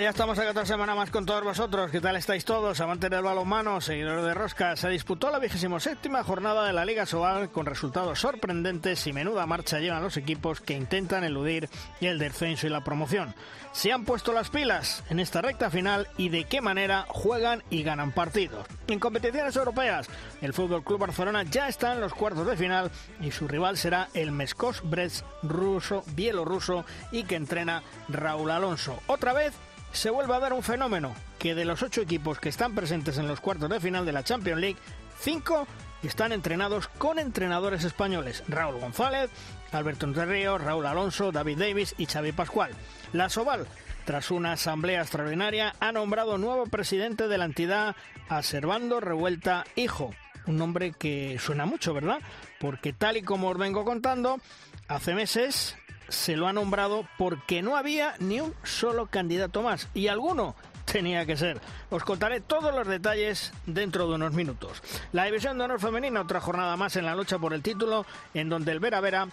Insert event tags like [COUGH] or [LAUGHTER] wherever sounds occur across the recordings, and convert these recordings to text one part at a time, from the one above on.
ya estamos aquí otra semana más con todos vosotros. ¿Qué tal estáis todos? Amantes del balonmano, seguidores de Rosca. Se disputó la vigésimo séptima jornada de la Liga Sobal con resultados sorprendentes y menuda marcha llevan los equipos que intentan eludir el descenso y la promoción. Se han puesto las pilas en esta recta final y de qué manera juegan y ganan partidos. En competiciones europeas, el Fútbol Club Barcelona ya está en los cuartos de final y su rival será el Meskos Brest ruso, bielorruso y que entrena Raúl Alonso. Otra vez se vuelve a dar un fenómeno, que de los ocho equipos que están presentes en los cuartos de final de la Champions League, cinco están entrenados con entrenadores españoles, Raúl González, Alberto Ríos, Raúl Alonso, David Davis y Xavi Pascual. La Soval, tras una asamblea extraordinaria, ha nombrado nuevo presidente de la entidad a Servando Revuelta Hijo, un nombre que suena mucho, ¿verdad? Porque tal y como os vengo contando, hace meses se lo ha nombrado porque no había ni un solo candidato más y alguno tenía que ser. Os contaré todos los detalles dentro de unos minutos. La división de honor femenina, otra jornada más en la lucha por el título, en donde el Vera Vera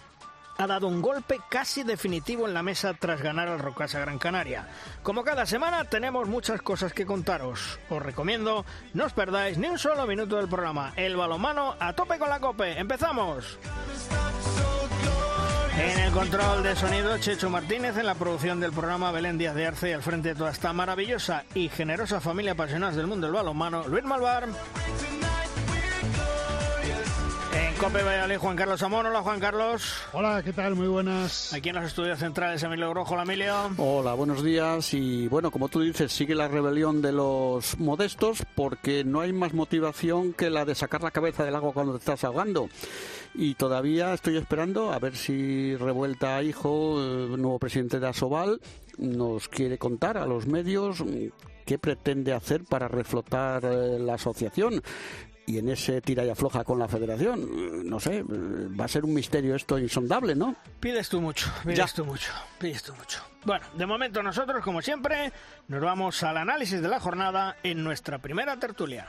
ha dado un golpe casi definitivo en la mesa tras ganar al Rocasa Gran Canaria. Como cada semana tenemos muchas cosas que contaros. Os recomiendo no os perdáis ni un solo minuto del programa. El balomano a tope con la cope. ¡Empezamos! En el control de sonido, Checho Martínez, en la producción del programa Belén Díaz de Arce y al frente de toda esta maravillosa y generosa familia apasionada del mundo del balonmano, Luis Malvar. En Cope Valladolid, Juan Carlos Amón. Hola, Juan Carlos. Hola, ¿qué tal? Muy buenas. Aquí en los estudios centrales, Emilio Grojo. Hola, Emilio. Hola, buenos días. Y bueno, como tú dices, sigue la rebelión de los modestos porque no hay más motivación que la de sacar la cabeza del agua cuando te estás ahogando y todavía estoy esperando a ver si Revuelta Hijo, el nuevo presidente de Asobal, nos quiere contar a los medios mm, qué pretende hacer para reflotar eh, la asociación y en ese tira y afloja con la federación. No sé, va a ser un misterio esto insondable, ¿no? Pides tú mucho, pides tú mucho, pides tú mucho. Bueno, de momento nosotros, como siempre, nos vamos al análisis de la jornada en nuestra primera tertulia.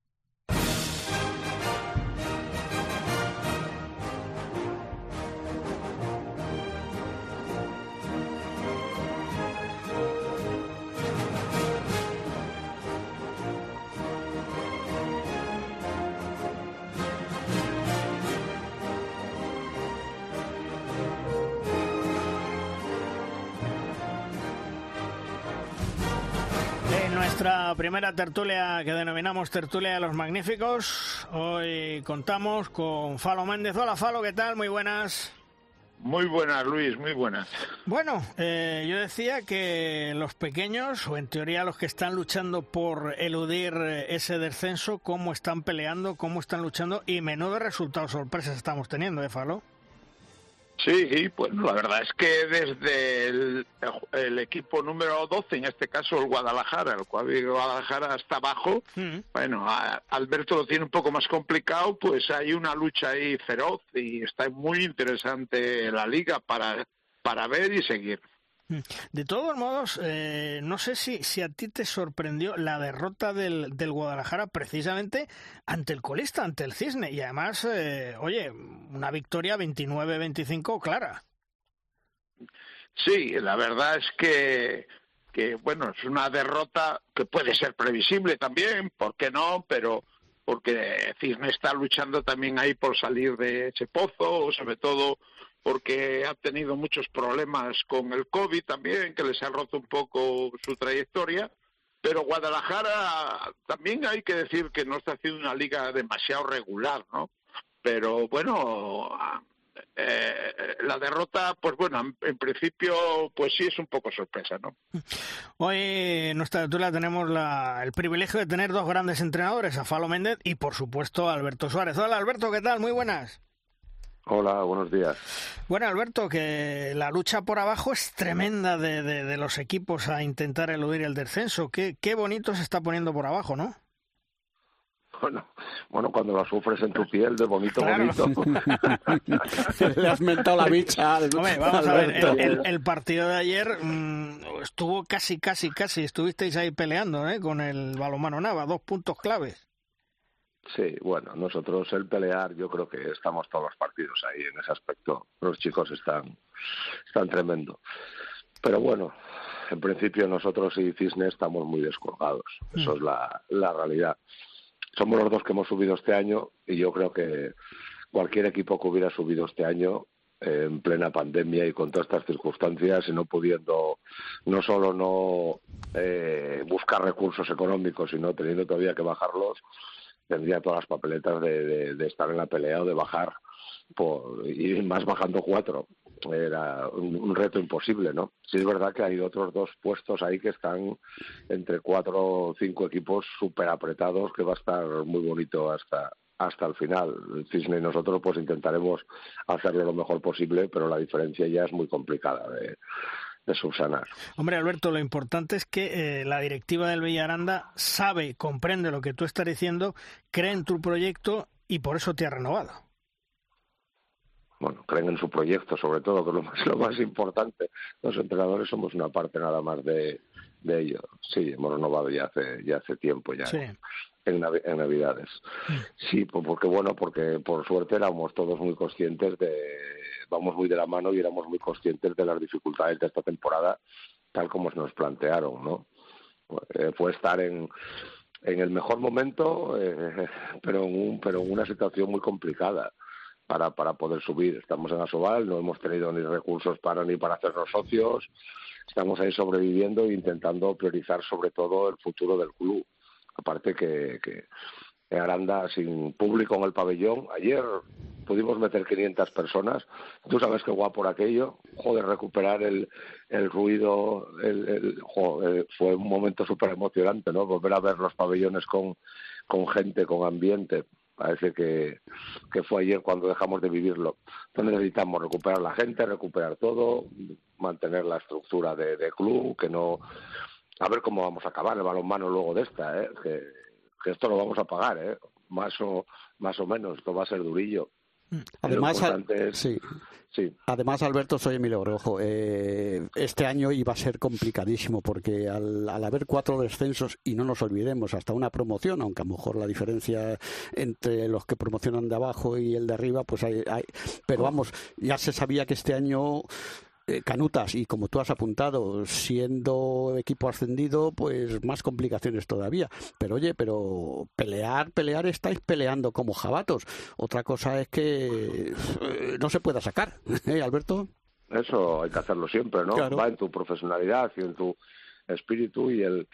nuestra primera tertulia que denominamos Tertulia de los Magníficos. Hoy contamos con Falo Méndez. Hola Falo, ¿qué tal? Muy buenas. Muy buenas, Luis, muy buenas. Bueno, eh, yo decía que los pequeños, o en teoría los que están luchando por eludir ese descenso, cómo están peleando, cómo están luchando y menudo resultados sorpresas estamos teniendo, ¿eh, Falo? Sí, bueno, la verdad es que desde el, equipo número 12, en este caso el Guadalajara, el cual Guadalajara está abajo, mm. bueno, Alberto lo tiene un poco más complicado, pues hay una lucha ahí feroz y está muy interesante la liga para, para ver y seguir. De todos modos, eh, no sé si, si a ti te sorprendió la derrota del, del Guadalajara precisamente ante el colista, ante el Cisne. Y además, eh, oye, una victoria 29-25 clara. Sí, la verdad es que, que, bueno, es una derrota que puede ser previsible también, ¿por qué no? Pero porque Cisne está luchando también ahí por salir de ese pozo, sobre todo porque ha tenido muchos problemas con el COVID también, que les ha roto un poco su trayectoria. Pero Guadalajara también hay que decir que no está haciendo una liga demasiado regular, ¿no? Pero bueno, eh, la derrota, pues bueno, en, principio, pues sí es un poco sorpresa, ¿no? Hoy en nuestra altura tenemos el privilegio de tener dos grandes entrenadores, a Falo Méndez y por supuesto Alberto Suárez. Hola Alberto, ¿qué tal? Muy buenas. Hola, buenos días. Bueno, Alberto, que la lucha por abajo es tremenda de, de, los equipos a intentar eludir el descenso. Qué, qué bonito se está poniendo por abajo, ¿no? Bueno, bueno, cuando lo sufres en tu piel, de bonito, bonito. [LAUGHS] Le has mentado la bicha. Hombre, vamos a ver, el, partido de ayer mm, estuvo casi, casi, casi. Estuvisteis ahí peleando ¿eh? con el balomano Nava, dos puntos claves. Sí, bueno, nosotros el pelear, yo creo que estamos todos los partidos ahí en ese aspecto. Los chicos están, están tremendo. Pero bueno, en principio nosotros y Cisne estamos muy descolgados. Eso mm. es la, la realidad. Somos los dos que hemos subido este año y yo creo que cualquier equipo que hubiera subido este año en plena pandemia y con todas estas circunstancias y no pudiendo no solo no eh, buscar recursos económicos sino teniendo todavía que bajarlos tendría todas las papeletas de, de estar en la pelea o de bajar por, y más bajando cuatro era un, reto imposible, ¿no? Sí es verdad que hay otros dos puestos ahí que están entre cuatro o cinco equipos súper apretados, que va a estar muy bonito hasta hasta el final. El Cisne y nosotros pues intentaremos hacerlo lo mejor posible, pero la diferencia ya es muy complicada de, subsanar. Hombre, Alberto, lo importante es que eh, la directiva del Villaranda sabe, comprende lo que tú estás diciendo, cree en tu proyecto y por eso te ha renovado bueno, creen en su proyecto, sobre todo, que es lo más, [LAUGHS] lo más importante. Los entrenadores somos una parte nada más de, de ello. Sí, hemos renovado ya hace, ya hace tiempo, ya en, Navidades. Sí, porque bueno, porque por suerte éramos todos muy conscientes de, vamos muy de la mano y éramos muy conscientes de las dificultades de esta temporada, tal como se nos plantearon, ¿no? Eh, fue estar en, en el mejor momento, eh, pero, en un, pero en una situación muy complicada para, para poder subir. Estamos en Asobal, no hemos tenido ni recursos para ni para hacernos socios, estamos ahí sobreviviendo e intentando priorizar sobre todo el futuro del club. Aparte que, que Aranda sin público en el pabellón, ayer pudimos meter 500 personas. Tú sabes qué guapo por aquello. Joder, recuperar el, el ruido, el, el fue un momento súper emocionante, ¿no? Volver a ver los pabellones con, con gente, con ambiente parece que, que fue ayer cuando dejamos de vivirlo. Entonces necesitamos recuperar la gente, recuperar todo, mantener la estructura de club, que no... A ver cómo vamos a acabar el balonmano luego de esta, ¿eh? que, que esto lo vamos a pagar, ¿eh? más, o, más o menos, esto va a ser durillo. Además, sí. Sí. Además, Alberto, soy Emilio Rojo. Eh, este año iba a ser complicadísimo porque al, haber cuatro descensos, y no nos olvidemos, hasta una promoción, aunque a lo mejor la diferencia entre los que promocionan de abajo y el de arriba, pues hay pero vamos, ya se sabía que este año canutas y como tú has apuntado, siendo equipo ascendido, pues más complicaciones todavía. Pero oye, pero pelear, pelear estáis peleando como jabatos. Otra cosa es que eh, no se pueda sacar, [LAUGHS] ¿eh, Alberto? Eso hay que hacerlo siempre, ¿no? Va en tu profesionalidad y en tu espíritu y el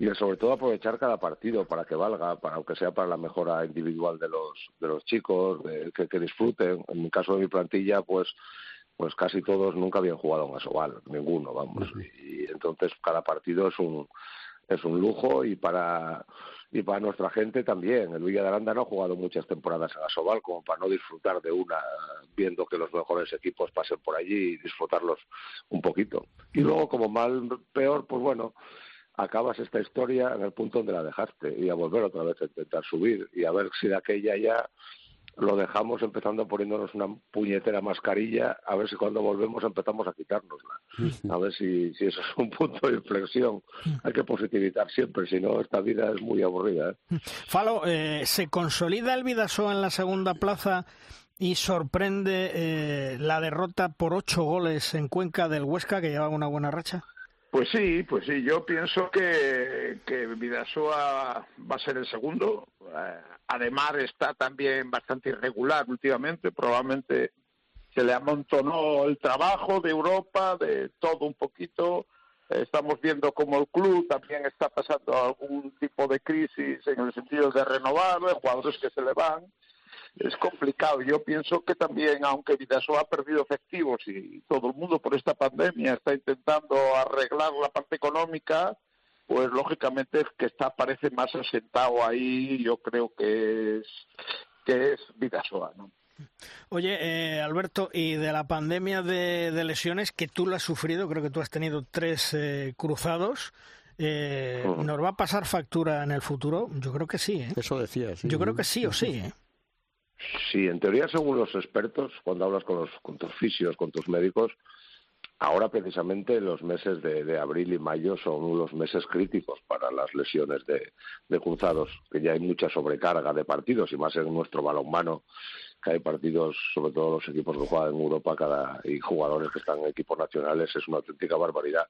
y sobre todo aprovechar cada partido para que valga, para aunque sea para la mejora individual de los de los chicos, que, que disfruten. En mi caso de mi plantilla, pues pues casi todos nunca habían jugado en Asobal, ninguno, vamos. Y entonces cada partido es un es un lujo y para y para nuestra gente también. El Villa de Aranda no ha jugado muchas temporadas en Asobal como para no disfrutar de una viendo que los mejores equipos pasen por allí y disfrutarlos un poquito. Y luego como mal peor, pues bueno, acabas esta historia en el punto donde la dejaste y a volver otra vez a intentar subir y a ver si de aquella ya lo dejamos empezando poniéndonos una puñetera mascarilla, a ver si cuando volvemos empezamos a quitárnosla. A ver si, si eso es un punto de inflexión. Hay que positivizar siempre, si no, esta vida es muy aburrida. ¿eh? Falo, eh, ¿se consolida el Vidasoa en la segunda plaza y sorprende eh, la derrota por ocho goles en Cuenca del Huesca, que lleva una buena racha? Pues sí, pues sí, yo pienso que, que Vidasoa va a ser el segundo. Eh, Además está también bastante irregular últimamente, probablemente se le amontonó el trabajo de Europa, de todo un poquito. Estamos viendo como el club también está pasando algún tipo de crisis en el sentido de renovar, de jugadores que se le van. Es complicado. Yo pienso que también, aunque Vidasoa ha perdido efectivos y todo el mundo por esta pandemia está intentando arreglar la parte económica, pues lógicamente que está parece más asentado ahí, yo creo que es que es Vidasoa, ¿no? Oye, eh, Alberto, y de la pandemia de, lesiones que tú la has sufrido, creo que tú has tenido tres eh, cruzados. eh, ¿nos va a pasar factura en el futuro? Yo creo que sí. ¿eh? Eso decía, Yo creo que sí o sí. Sí, en teoría, según los expertos, cuando hablas con, los, con tus fisios, con tus médicos, Ahora, precisamente, los meses de, abril y mayo son los meses críticos para las lesiones de, cruzados, que ya hay mucha sobrecarga de partidos, y más en nuestro balonmano, que hay partidos, sobre todo los equipos que juegan en Europa cada, y jugadores que están en equipos nacionales, es una auténtica barbaridad.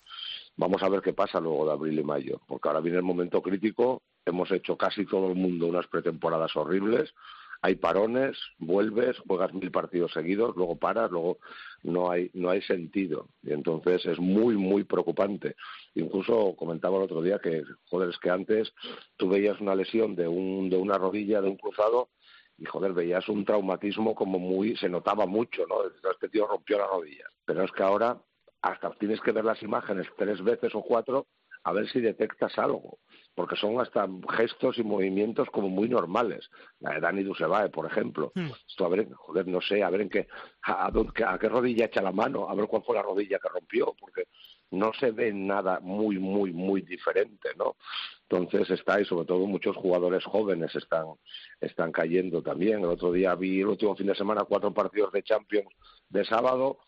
Vamos a ver qué pasa luego de abril y mayo, porque ahora viene el momento crítico, hemos hecho casi todo el mundo unas pretemporadas horribles, hay parones, vuelves, juegas mil partidos seguidos, luego paras, luego no hay, no hay sentido. Y entonces es muy, muy preocupante. Incluso comentaba el otro día que, joder, es que antes tú veías una lesión de, un, de una rodilla, de un cruzado, y joder, veías un traumatismo como muy, se notaba mucho, ¿no? Este tío rompió la rodilla. Pero es que ahora hasta tienes que ver las imágenes tres veces o cuatro a ver si detectas algo porque son hasta gestos y movimientos como muy normales. La de Dani Dusebae, por ejemplo. Hmm. Esto, a ver, joder, no sé, a ver en qué, a, qué rodilla echa la mano, a ver cuál fue la rodilla que rompió, porque no se ve nada muy, muy, muy diferente, ¿no? Entonces está, y sobre todo muchos jugadores jóvenes están, están cayendo también. El otro día vi el último fin de semana cuatro partidos de Champions de sábado,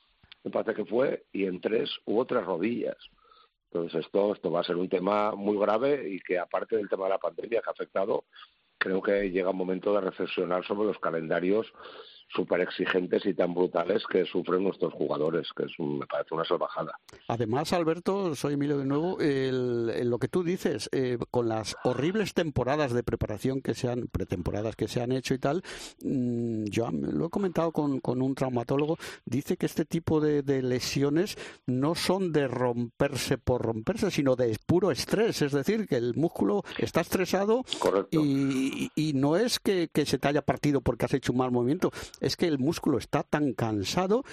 me parece que fue, y en tres hubo tres rodillas. Entonces esto, esto va a ser un tema muy grave y que aparte del tema de la pandemia que ha afectado, creo que llega un momento de reflexionar sobre los calendarios súper exigentes y tan brutales que sufren nuestros jugadores, que es me parece una salvajada. Además, Alberto, soy Emilio de nuevo, el, lo que tú dices, eh, con las horribles temporadas de preparación que se han, pretemporadas que se han hecho y tal, mm, yo lo he comentado con, con, un traumatólogo, dice que este tipo de, lesiones no son de romperse por romperse, sino de puro estrés, es decir, que el músculo está estresado y, y, no es que, que se te haya partido porque has hecho un mal movimiento, es que el músculo está tan cansado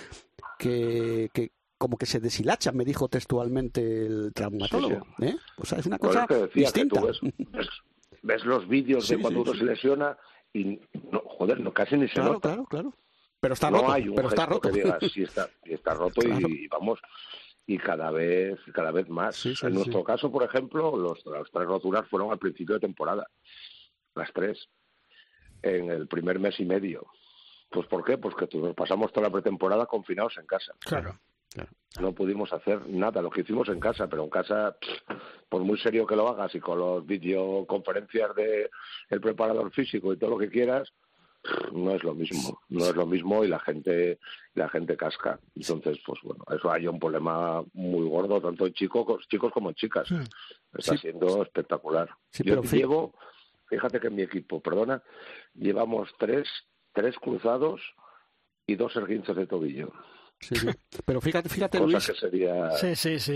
que, que como que se deshilacha, me dijo textualmente el traumatólogo. ¿eh? O sea, es una cosa distinta. ves, los vídeos de cuando uno se lesiona y, no, joder, no, casi ni se claro, nota. Claro, claro, Pero está roto. hay un pero está roto. Que digas, sí, está, está roto y, vamos y cada vez cada vez más. en nuestro caso, por ejemplo, los, las tres roturas fueron al principio de temporada, las tres, en el primer mes y medio. Pues ¿por qué? Pues que nos pasamos toda la pretemporada confinados en casa. Claro. No pudimos hacer nada, lo que hicimos en casa, pero en casa, por muy serio que lo hagas y con los videoconferencias de el preparador físico y todo lo que quieras, no es lo mismo, no es lo mismo y la gente la gente casca. Entonces, pues bueno, eso hay un problema muy gordo tanto en chicos, chicos como en chicas. Está siendo espectacular. Yo llevo, fíjate que en mi equipo, perdona, llevamos tres tres cruzados y dos erguinces de tobillo. Sí, Pero fíjate, fíjate Luis,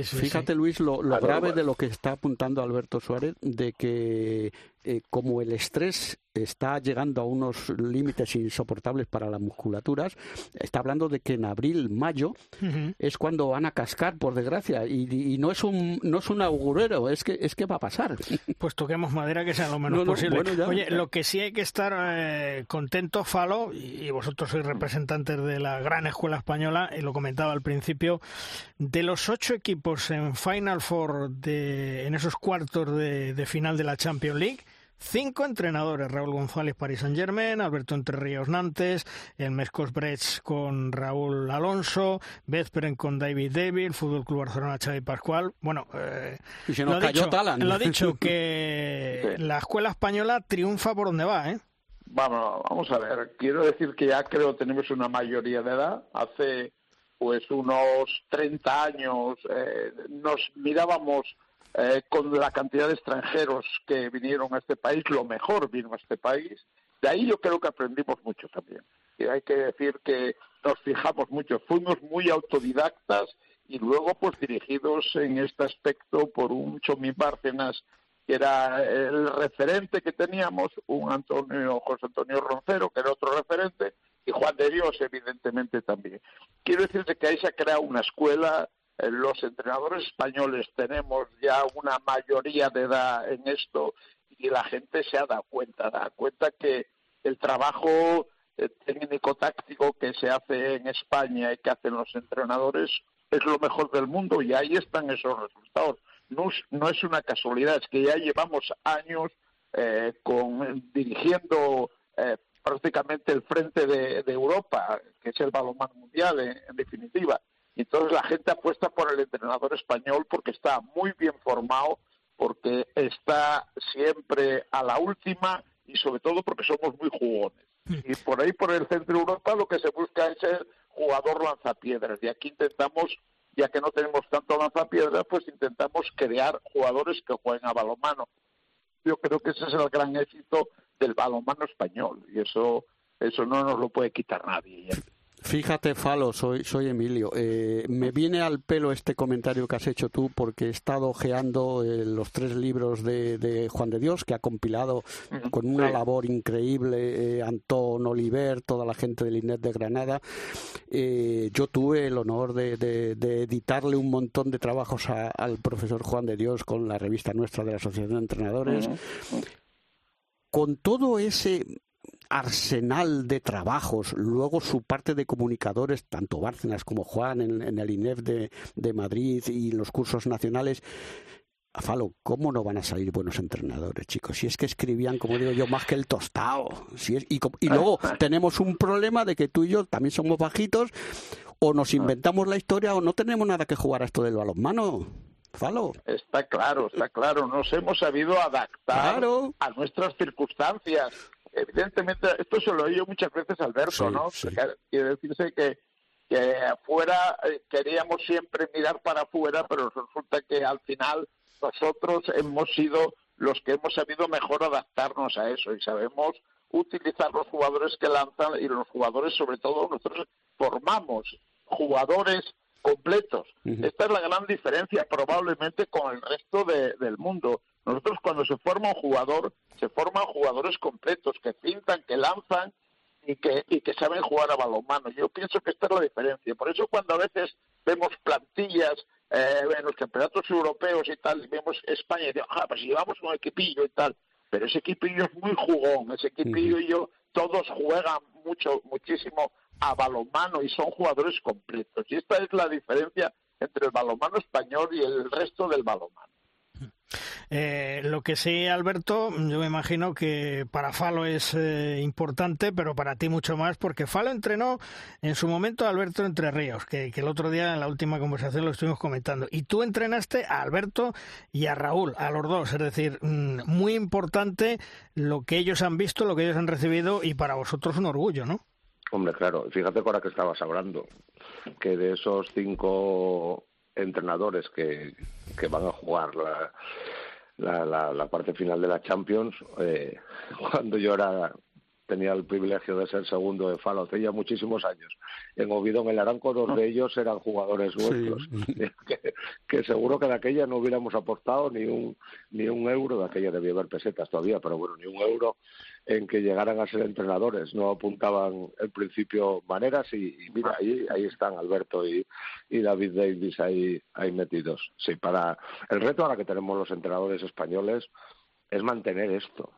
fíjate Luis lo, grave de lo que está apuntando Alberto Suárez, de que eh, como el estrés está llegando a unos límites insoportables para las musculaturas. Está hablando de que en abril, mayo es cuando van a cascar, por desgracia, y, no es un no es un augurero, es que es que va a pasar. [LAUGHS] Pues toquemos madera que sea lo menos posible. Oye, lo que sí hay que estar eh, contento, Falo, y, vosotros sois representantes de la gran escuela española, y lo comentaba al principio, de los ocho equipos en Final Four de en esos cuartos de final de la Champions League Cinco entrenadores, Raúl González Paris Saint Germain, Alberto Entre Ríos Nantes, el Mescos Bretz con Raúl Alonso, Bezperen con David Devil, Fútbol Club Barcelona Xavi Pascual. Bueno, eh, lo, ha dicho, lo ha dicho [LAUGHS] que la escuela española triunfa por donde va, ¿eh? Vamos, vamos a ver. Quiero decir que ya creo tenemos una mayoría de edad. Hace pues unos 30 años eh, nos mirábamos eh, con la cantidad de extranjeros que vinieron a este país, lo mejor vino a este país. De ahí yo creo que aprendimos mucho también. Y hay que decir que nos fijamos mucho, fuimos muy autodidactas y luego pues dirigidos en este aspecto por un Chomi Bárcenas que era el referente que teníamos, un Antonio José Antonio Roncero que era otro referente y Juan de Dios evidentemente también. Quiero decirte que ahí se ha creado una escuela los entrenadores españoles tenemos ya una mayoría de edad en esto y la gente se ha dado cuenta, da cuenta que el trabajo eh, técnico táctico que se hace en España y que hacen los entrenadores es lo mejor del mundo y ahí están esos resultados. no, no es una casualidad, es que ya llevamos años eh, con, dirigiendo eh, prácticamente el frente de, Europa, que es el balonmano mundial en, definitiva. Y entonces la gente apuesta por el entrenador español porque está muy bien formado, porque está siempre a la última y sobre todo porque somos muy jugones. Mm. Y por ahí, por el centro de Europa, lo que se busca es el jugador lanzapiedras. Y aquí intentamos, ya que no tenemos tanto lanzapiedras, pues intentamos crear jugadores que jueguen a balonmano. Yo creo que ese es el gran éxito del balonmano español y eso eso no nos lo puede quitar nadie. Fíjate, Falo, soy, soy Emilio. Eh, me viene al pelo este comentario que has hecho tú porque he estado ojeando eh, los tres libros de, Juan de Dios que ha compilado con una labor increíble eh, Antón Oliver, toda la gente del INET de Granada. yo tuve el honor de, editarle un montón de trabajos al profesor Juan de Dios con la revista nuestra de la Asociación de Entrenadores. Con todo ese arsenal de trabajos, luego su parte de comunicadores, tanto Bárcenas como Juan en, el INEF de, Madrid y los cursos nacionales. Falo, ¿cómo no van a salir buenos entrenadores, chicos? Si es que escribían, como digo yo, más que el tostado. Si es, y, y luego [LAUGHS] tenemos un problema de que tú y yo también somos bajitos, o nos inventamos la historia o no tenemos nada que jugar a esto del balonmano. Falo. Está claro, está claro. Nos hemos sabido adaptar a nuestras circunstancias evidentemente, esto se lo he oído muchas veces Alberto, ¿no? Quiere decirse que, que afuera eh, queríamos siempre mirar para afuera, pero resulta que al final nosotros hemos sido los que hemos sabido mejor adaptarnos a eso y sabemos utilizar los jugadores que lanzan y los jugadores, sobre todo, nosotros formamos jugadores completos. Esta es la gran diferencia probablemente con el resto del mundo. Nosotros cuando se forma un jugador, se forman jugadores completos que pintan, que lanzan y que, y que saben jugar a balonmano. Yo pienso que esta es la diferencia. Por eso cuando a veces vemos plantillas eh, en los campeonatos europeos y tal, y vemos España y decimos, ah, pues llevamos un equipillo y tal, pero ese equipillo es muy jugón, ese equipillo y yo, todos juegan mucho, muchísimo a balonmano y son jugadores completos. Y esta es la diferencia entre el balonmano español y el resto del balonmano. Eh, lo que sí, Alberto, yo me imagino que para Falo es eh, importante, pero para ti mucho más, porque Falo entrenó en su momento a Alberto Entre Ríos, que, el otro día en la última conversación lo estuvimos comentando. Y tú entrenaste a Alberto y a Raúl, a los dos. Es decir, mm, muy importante lo que ellos han visto, lo que ellos han recibido, y para vosotros un orgullo, ¿no? Hombre, claro. Fíjate ahora que estabas hablando, que de esos cinco entrenadores que, que van a jugar la, la, la, parte final de la Champions, eh, [LAUGHS] cuando yo era tenía el privilegio de ser segundo de Falo hace ya muchísimos años. En Oviedo, en el Aranco, dos de ellos eran jugadores nuestros, [LAUGHS] que, seguro que de aquella no hubiéramos aportado ni un, ni un euro, de aquella debía haber pesetas todavía, pero bueno, ni un euro en que llegaran a ser entrenadores. No apuntaban en principio maneras y, mira, ahí, ahí están Alberto y, y David Davis ahí, ahí metidos. Sí, para el reto ahora que tenemos los entrenadores españoles es mantener esto,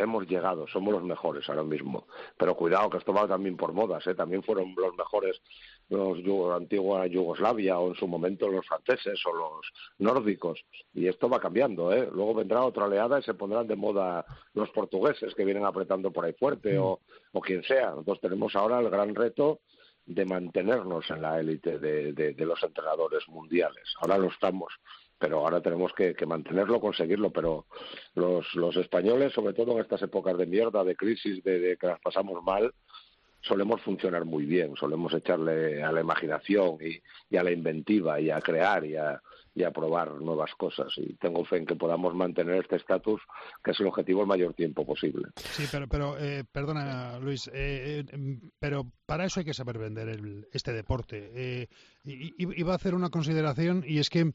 hemos llegado, somos los mejores ahora mismo. Pero cuidado, que esto va también por modas, ¿eh? también fueron los mejores los la antigua Yugoslavia o en su momento los franceses o los nórdicos. Y esto va cambiando, ¿eh? Luego vendrá otra oleada y se pondrán de moda los portugueses que vienen apretando por ahí fuerte o, o quien sea. Entonces tenemos ahora el gran reto de mantenernos en la élite de, de los entrenadores mundiales. Ahora lo estamos pero ahora tenemos que, mantenerlo, conseguirlo, pero los, españoles, sobre todo en estas épocas de mierda, de crisis, de, que las pasamos mal, solemos funcionar muy bien, solemos echarle a la imaginación y, a la inventiva y a crear y a, y a probar nuevas cosas. Y tengo fe en que podamos mantener este estatus, que es el objetivo el mayor tiempo posible. Sí, pero, pero eh, perdona, Luis, eh, eh, pero para eso hay que saber vender este deporte. iba a hacer una consideración y es que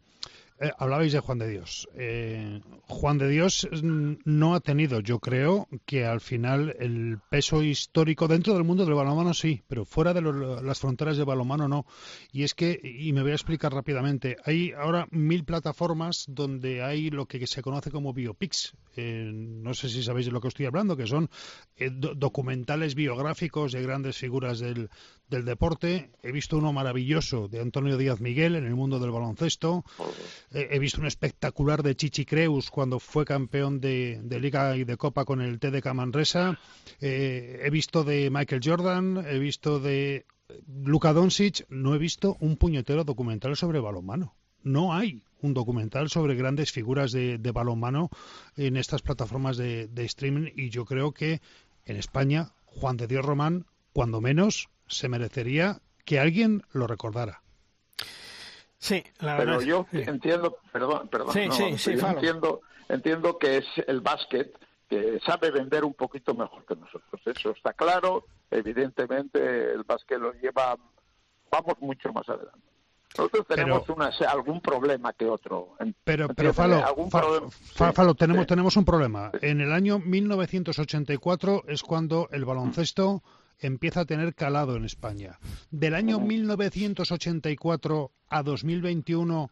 eh, hablabais de Juan de Dios. Eh, Juan de Dios no ha tenido, yo creo, que al final el peso histórico dentro del mundo del balonmano sí, pero fuera de las fronteras del balonmano no. Y es que, y me voy a explicar rápidamente, hay ahora mil plataformas donde hay lo que se conoce como biopics. Eh, no sé si sabéis de lo que estoy hablando, que son documentales biográficos de grandes figuras del, del deporte. He visto uno maravilloso de Antonio Díaz Miguel en el mundo del baloncesto. he visto un espectacular de Chichi Creus cuando fue campeón de, Liga y de Copa con el TDK Manresa. Eh, he visto de Michael Jordan, he visto de Luka Doncic. No he visto un puñetero documental sobre balonmano. No hay un documental sobre grandes figuras de, balonmano en estas plataformas de, de streaming y yo creo que en España Juan de Dios Román, cuando menos, se merecería que alguien lo recordara. Sí, la verdad. Pero yo entiendo, perdón, perdón, sí, sí, sí, entiendo, entiendo que es el básquet que sabe vender un poquito mejor que nosotros. Eso está claro. Evidentemente, el básquet lo lleva, vamos mucho más adelante. Nosotros tenemos algún problema que otro. Pero, pero Falo, Falo, tenemos, tenemos un problema. En el año 1984 es cuando el baloncesto empieza a tener calado en España. Del año 1984 a 2021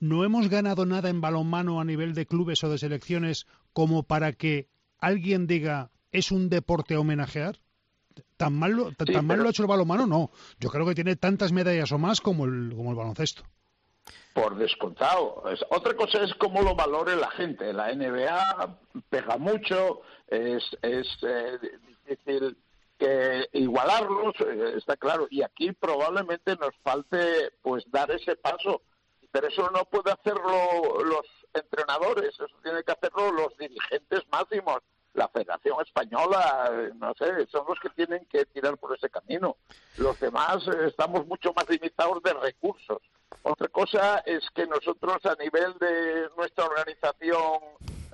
no hemos ganado nada en balonmano a nivel de clubes o de selecciones como para que alguien diga es un deporte a homenajear. Tan mal, lo, tan mal lo ha hecho el balonmano, no. Yo creo que tiene tantas medallas o más como el, como el baloncesto. Por descontado. otra cosa es cómo lo valore la gente. La NBA pega mucho, es, es eh, difícil que igualarlos, eh, está claro, y aquí probablemente nos falte pues dar ese paso, pero eso no puede hacerlo los entrenadores, eso tiene que hacerlo los dirigentes máximos, la Federación Española, no sé, son los que tienen que tirar por ese camino. Los demás eh, estamos mucho más limitados de recursos. Otra cosa es que nosotros a nivel de nuestra organización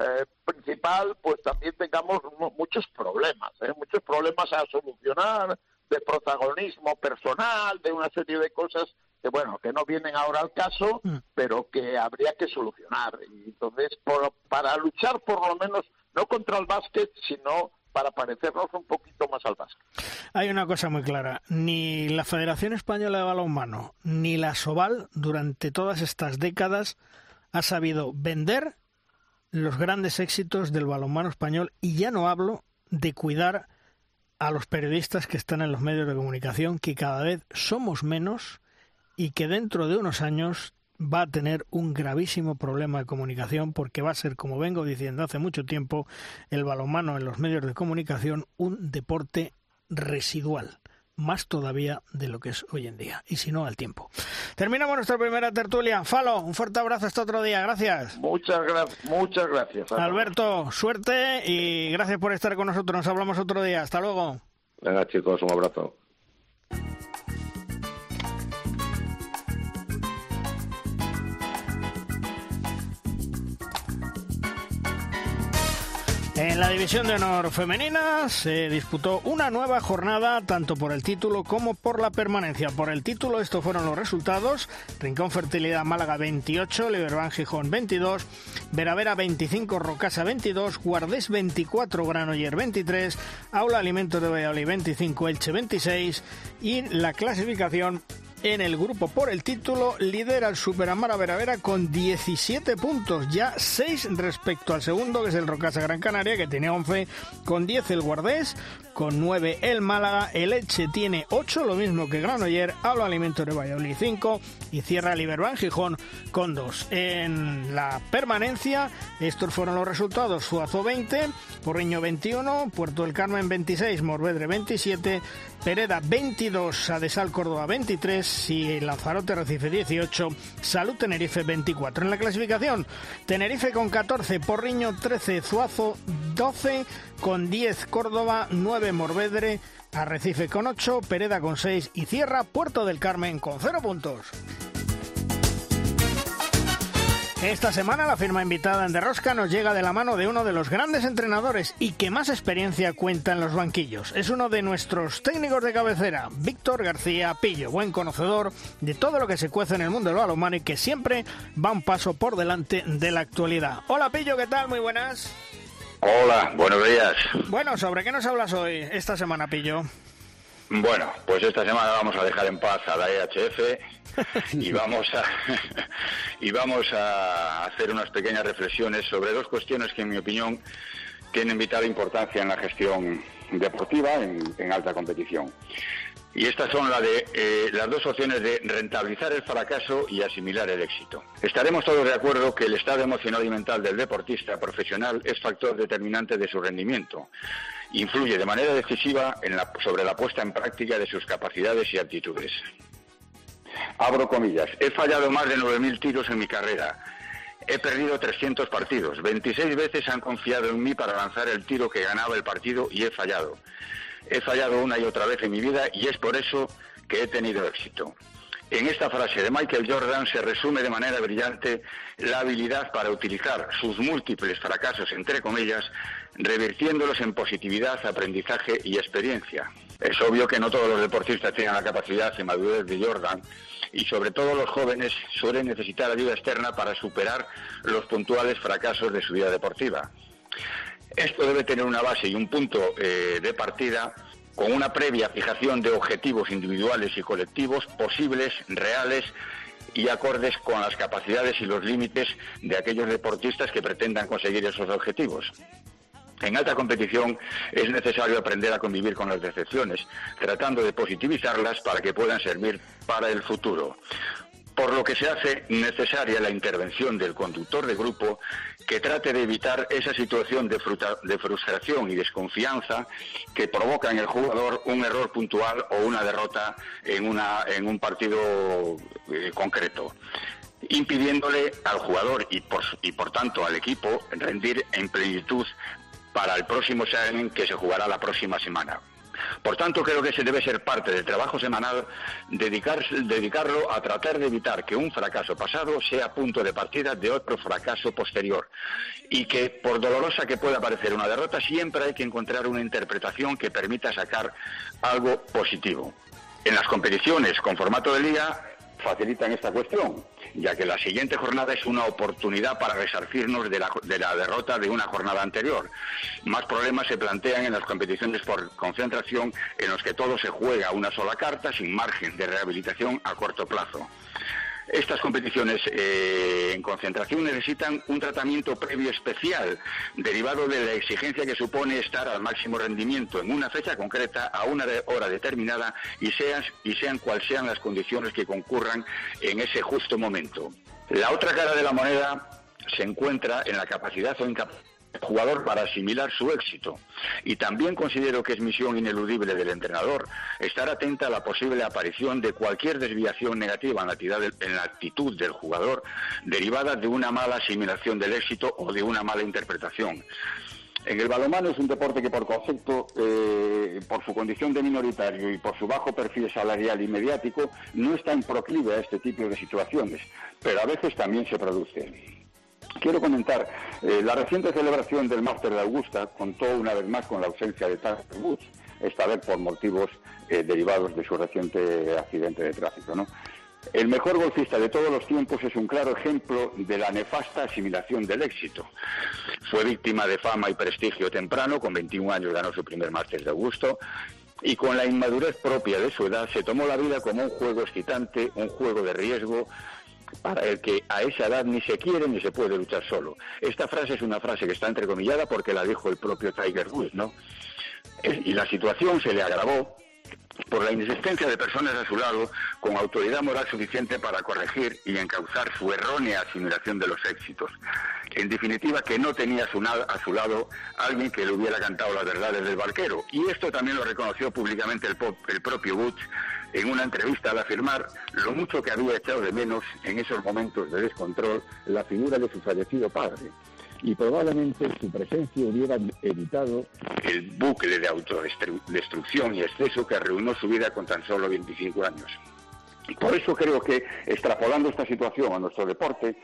eh, principal, pues también tengamos muchos problemas, ¿eh? muchos problemas a solucionar, de protagonismo personal, de una serie de cosas que, bueno, que no vienen ahora al caso, mm. pero que habría que solucionar. Y entonces, para luchar por lo menos, no contra el básquet, sino para parecernos un poquito más al básquet. Hay una cosa muy clara, ni la Federación Española de Balonmano, ni la Soval, durante todas estas décadas, ha sabido vender los grandes éxitos del balonmano español y ya no hablo de cuidar a los periodistas que están en los medios de comunicación, que cada vez somos menos y que dentro de unos años va a tener un gravísimo problema de comunicación porque va a ser, como vengo diciendo hace mucho tiempo, el balonmano en los medios de comunicación un deporte residual más todavía de lo que es hoy en día, y si no, al tiempo. Terminamos nuestra primera tertulia. Falo, un fuerte abrazo hasta otro día. Gracias. Muchas, gracias muchas gracias. Alberto, suerte y gracias por estar con nosotros. Nos hablamos otro día. Hasta luego. Venga, chicos, un abrazo. En la división de honor femenina se disputó una nueva jornada tanto por el título como por la permanencia. Por el título estos fueron los resultados. Rincón Fertilidad Málaga 28, Liberban Gijón 22, Veravera 25, Rocasa 22, Guardés 24, Granoller 23, Aula Alimentos de Valladolid 25, Elche 26 y la clasificación en el grupo por el título. Lidera el Superamara Veravera con 17 puntos, ya 6 respecto al segundo, que es el Rocasa Gran Canaria, que tiene 11, con 10 el Guardés, con 9 el Málaga, el Eche tiene 8, lo mismo que Granoller, Hablo Alimentos de Valladolid 5 y cierra Liberban Gijón con 2. En la permanencia, estos fueron los resultados: Suazo 20, Porriño 21, Puerto del Carmen 26, Morvedre 27, Pereda 22, Adesal Córdoba 23 y Lanzarote Recife 18, Salud Tenerife 24. En la clasificación, Tenerife con 14, Porriño 13, Zuazo 12, con 10 Córdoba, 9 Morvedre, Arrecife con 8, Pereda con 6 y cierra Puerto del Carmen con 0 puntos. Esta semana la firma invitada en Derrosca nos llega de la mano de uno de los grandes entrenadores y que más experiencia cuenta en los banquillos. Es uno de nuestros técnicos de cabecera, Víctor García Pillo, buen conocedor de todo lo que se cuece en el mundo del balonmano y que siempre va un paso por delante de la actualidad. Hola Pillo, ¿qué tal? Muy buenas. Hola, buenos días. Bueno, ¿sobre qué nos hablas hoy, esta semana, Pillo? Bueno, pues esta semana vamos a dejar en paz a la EHF y [LAUGHS] vamos a [LAUGHS] y vamos a hacer unas pequeñas reflexiones sobre dos cuestiones que en mi opinión tienen vital importancia en la gestión deportiva en, alta competición. Y estas son de, eh, las dos opciones de rentabilizar el fracaso y asimilar el éxito. Estaremos todos de acuerdo que el estado emocional y mental del deportista profesional es factor determinante de su rendimiento. Influye de manera decisiva sobre la puesta en práctica de sus capacidades y actitudes. Abro comillas. He fallado más de 9.000 tiros en mi carrera. He perdido 300 partidos. 26 veces han confiado en mí para lanzar el tiro que ganaba el partido y he fallado. He fallado una y otra vez en mi vida y es por eso que he tenido éxito. En esta frase de Michael Jordan se resume de manera brillante la habilidad para utilizar sus múltiples fracasos, entre comillas, revirtiéndolos en positividad, aprendizaje y experiencia. Es obvio que no todos los deportistas tienen la capacidad y madurez de Jordan y sobre todo los jóvenes suelen necesitar ayuda externa para superar los puntuales fracasos de su vida deportiva. Esto debe tener una base y un punto eh, de partida con una previa fijación de objetivos individuales y colectivos posibles, reales y acordes con las capacidades y los límites de aquellos deportistas que pretendan conseguir esos objetivos. En alta competición es necesario aprender a convivir con las decepciones, tratando de positivizarlas para que puedan servir para el futuro. Por lo que se hace necesaria la intervención del conductor de grupo que trate de evitar esa situación de, frustración y desconfianza que provoca en el jugador un error puntual o una derrota en, un partido eh, concreto impidiéndole al jugador y por, tanto al equipo rendir en plenitud para el próximo examen que se jugará la próxima semana. Por tanto, creo que se debe ser parte del trabajo semanal dedicarlo a tratar de evitar que un fracaso pasado sea punto de partida de otro fracaso posterior. Y que, por dolorosa que pueda parecer una derrota, siempre hay que encontrar una interpretación que permita sacar algo positivo. En las competiciones con formato de liga facilitan esta cuestión ya que la siguiente jornada es una oportunidad para resarcirnos de la, de la derrota de una jornada anterior. Más problemas se plantean en las competiciones por concentración en los que todo se juega una sola carta sin margen de rehabilitación a corto plazo. Estas competiciones eh, en concentración necesitan un tratamiento previo especial, derivado de la exigencia que supone estar al máximo rendimiento en una fecha concreta, a una hora determinada, y sean, y sean cuales sean las condiciones que concurran en ese justo momento. La otra cara de la moneda se encuentra en la capacidad o incapacidad jugador para asimilar su éxito. Y también considero que es misión ineludible del entrenador estar atenta a la posible aparición de cualquier desviación negativa en la actitud, del jugador derivada de una mala asimilación del éxito o de una mala interpretación. En el balonmano es un deporte que por concepto, eh, por su condición de minoritario y por su bajo perfil salarial y mediático, no está en proclive a este tipo de situaciones, pero a veces también se produce. Quiero comentar, eh, la reciente celebración del Máster de Augusta contó una vez más con la ausencia de Tiger Woods, esta vez por motivos eh, derivados de su reciente accidente de tráfico. El mejor golfista de todos los tiempos es un claro ejemplo de la nefasta asimilación del éxito. Fue víctima de fama y prestigio temprano, con 21 años ganó su primer Máster de Augusto, y con la inmadurez propia de su edad se tomó la vida como un juego excitante, un juego de riesgo, para el que a esa edad ni se quiere ni se puede luchar solo. Esta frase es una frase que está entrecomillada porque la dijo el propio Tiger Woods, ¿no? y la situación se le agravó por la inexistencia de personas a su lado con autoridad moral suficiente para corregir y encauzar su errónea asimilación de los éxitos. En definitiva, que no tenía a su, lado alguien que le hubiera cantado las verdades del barquero. Y esto también lo reconoció públicamente el, el propio Woods en una entrevista al afirmar lo mucho que había echado de menos en esos momentos de descontrol la figura de su fallecido padre. Y probablemente su presencia hubiera evitado el bucle de autodestrucción y exceso que arruinó su vida con tan solo 25 años. Por eso creo que, extrapolando esta situación a nuestro deporte,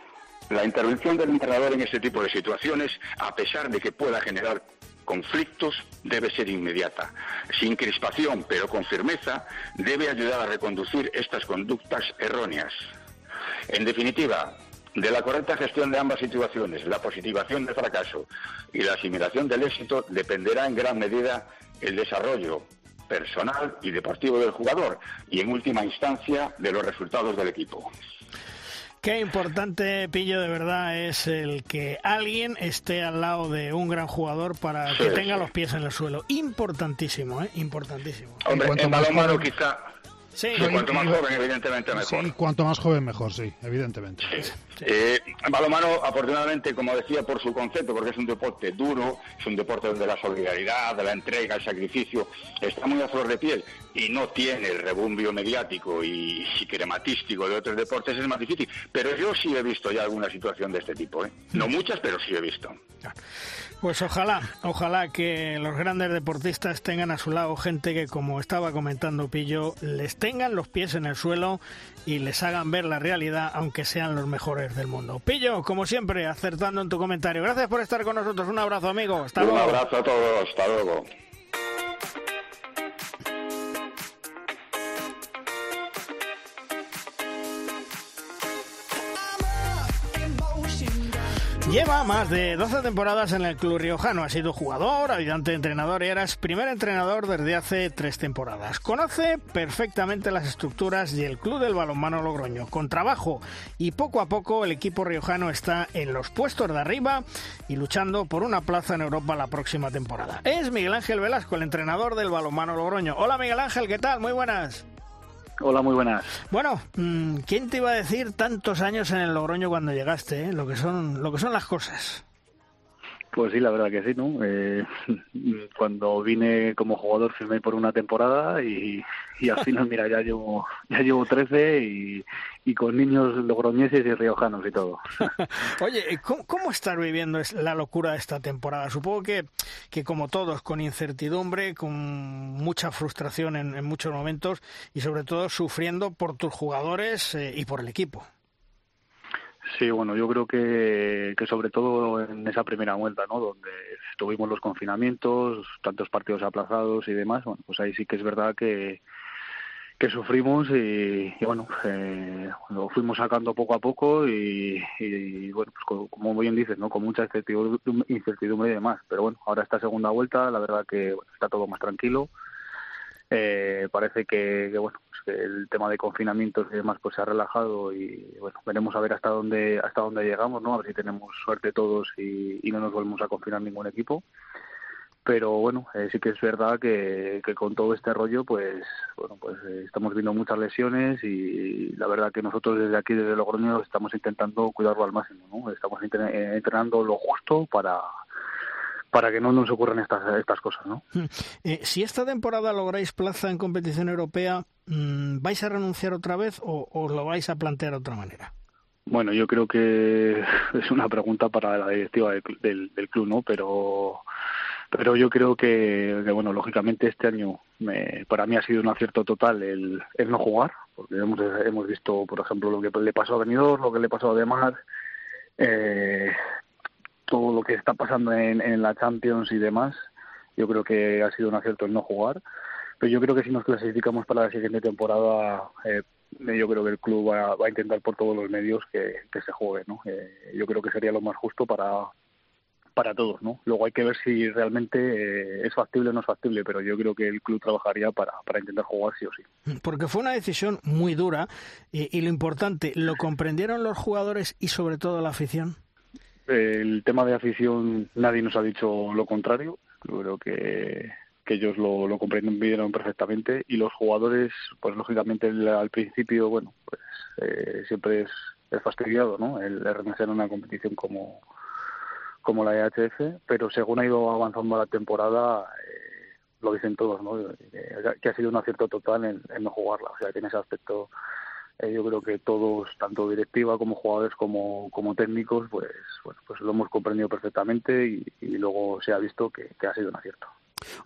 la intervención del entrenador en este tipo de situaciones, a pesar de que pueda generar conflictos debe ser inmediata. Sin crispación, pero con firmeza, debe ayudar a reconducir estas conductas erróneas. En definitiva, de la correcta gestión de ambas situaciones, la positivación del fracaso y la asimilación del éxito, dependerá en gran medida el desarrollo personal y deportivo del jugador y, en última instancia, de los resultados del equipo. Qué importante, Pillo, de verdad, es el que alguien esté al lado de un gran jugador para que tenga los pies en el suelo. Importantísimo, ¿eh? Importantísimo. Hombre, en balonmano quizá Sí, cuanto más joven, evidentemente mejor. Sí, cuanto más joven, mejor, sí, evidentemente. Sí. Eh, balomano, afortunadamente, como decía, por su concepto, porque es un deporte duro, es un deporte donde la solidaridad, la entrega, el sacrificio está muy a flor de piel y no tiene el rebumbio mediático y, crematístico de otros deportes, es más difícil. Pero yo sí he visto ya alguna situación de este tipo. ¿eh? No muchas, pero sí he visto. Pues ojalá, ojalá que los grandes deportistas tengan a su lado gente que, como estaba comentando Pillo, les tengan los pies en el suelo y les hagan ver la realidad, aunque sean los mejores del mundo. Pillo, como siempre, acertando en tu comentario. Gracias por estar con nosotros. Un abrazo, amigo. Hasta luego. Un abrazo a todos. Hasta luego. Lleva más de 12 temporadas en el club riojano. Ha sido jugador, ayudante entrenador y eras primer entrenador desde hace tres temporadas. Conoce perfectamente las estructuras y el club del balonmano Logroño. Con trabajo y poco a poco el equipo riojano está en los puestos de arriba y luchando por una plaza en Europa la próxima temporada. Es Miguel Ángel Velasco, el entrenador del balonmano Logroño. Hola Miguel Ángel, ¿qué tal? Muy buenas. Hola, muy buenas. Bueno, mm, ¿quién te iba a decir tantos años en el Logroño cuando llegaste? Eh? Lo que son, lo que son las cosas. Pues sí, la verdad que sí, ¿no? Eh, [LAUGHS] cuando vine como jugador firmé por una temporada y, al final, mira, ya llevo ya llevo 13 y, y con niños logroñeses y riojanos y todo. [LAUGHS] Oye, ¿cómo, ¿cómo, estar viviendo la locura de esta temporada? Supongo que, que como todos, con incertidumbre, con mucha frustración en, muchos momentos y sobre todo sufriendo por tus jugadores eh, y por el equipo. Sí, bueno, yo creo que, que sobre todo en esa primera vuelta, ¿no? Donde tuvimos los confinamientos, tantos partidos aplazados y demás, bueno, pues ahí sí que es verdad que, que sufrimos y, bueno, eh, lo fuimos sacando poco a poco y, bueno, pues como bien dices, ¿no? Con mucha incertidumbre, y demás. Pero bueno, ahora esta segunda vuelta, la verdad que está todo más tranquilo. Eh, parece que, bueno pues el tema de confinamientos y demás pues se ha relajado y bueno veremos a ver hasta dónde hasta dónde llegamos no a ver si tenemos suerte todos y, no nos volvemos a confinar ningún equipo pero bueno eh, sí que es verdad que, con todo este rollo pues bueno pues eh, estamos viendo muchas lesiones y, la verdad que nosotros desde aquí desde Logroño estamos intentando cuidarlo al máximo no estamos entrenando lo justo para para que no nos ocurran estas, estas cosas. ¿no? Hmm. Eh, si esta temporada lográis plaza en competición europea, mm, ¿vais a renunciar otra vez o, o lo vais a plantear de otra manera? Bueno, yo creo que [LAUGHS] es una pregunta para la directiva del, del, club, ¿no? Pero pero yo creo que, bueno, lógicamente este año me, para mí ha sido un acierto total el, no jugar, porque hemos, hemos visto, por ejemplo, lo que le pasó a Benidorm, lo que le pasó a Demar, eh, todo lo que está pasando en, la Champions y demás, yo creo que ha sido un acierto el no jugar. Pero yo creo que si nos clasificamos para la siguiente temporada, eh, yo creo que el club va, a intentar por todos los medios que, se juegue. ¿no? Eh, yo creo que sería lo más justo para, para todos. ¿no? Luego hay que ver si realmente eh, es factible o no es factible, pero yo creo que el club trabajaría para, para intentar jugar sí o sí. Porque fue una decisión muy dura y lo importante, ¿lo comprendieron los jugadores y sobre todo la afición? El tema de afición, nadie nos ha dicho lo contrario. Creo que, que ellos lo, lo comprendieron perfectamente y los jugadores, pues lógicamente al principio, bueno, pues eh, siempre es, es, fastidiado, ¿no? El, renunciar a una competición como, como la EHF, pero según ha ido avanzando la temporada, eh, lo dicen todos, ¿no? Que, ha sido un acierto total en, en no jugarla. O sea, que en ese aspecto eh, yo creo que todos, tanto directiva como jugadores como, como técnicos, pues, bueno, pues lo hemos comprendido perfectamente y, y luego se ha visto que, que ha sido un acierto.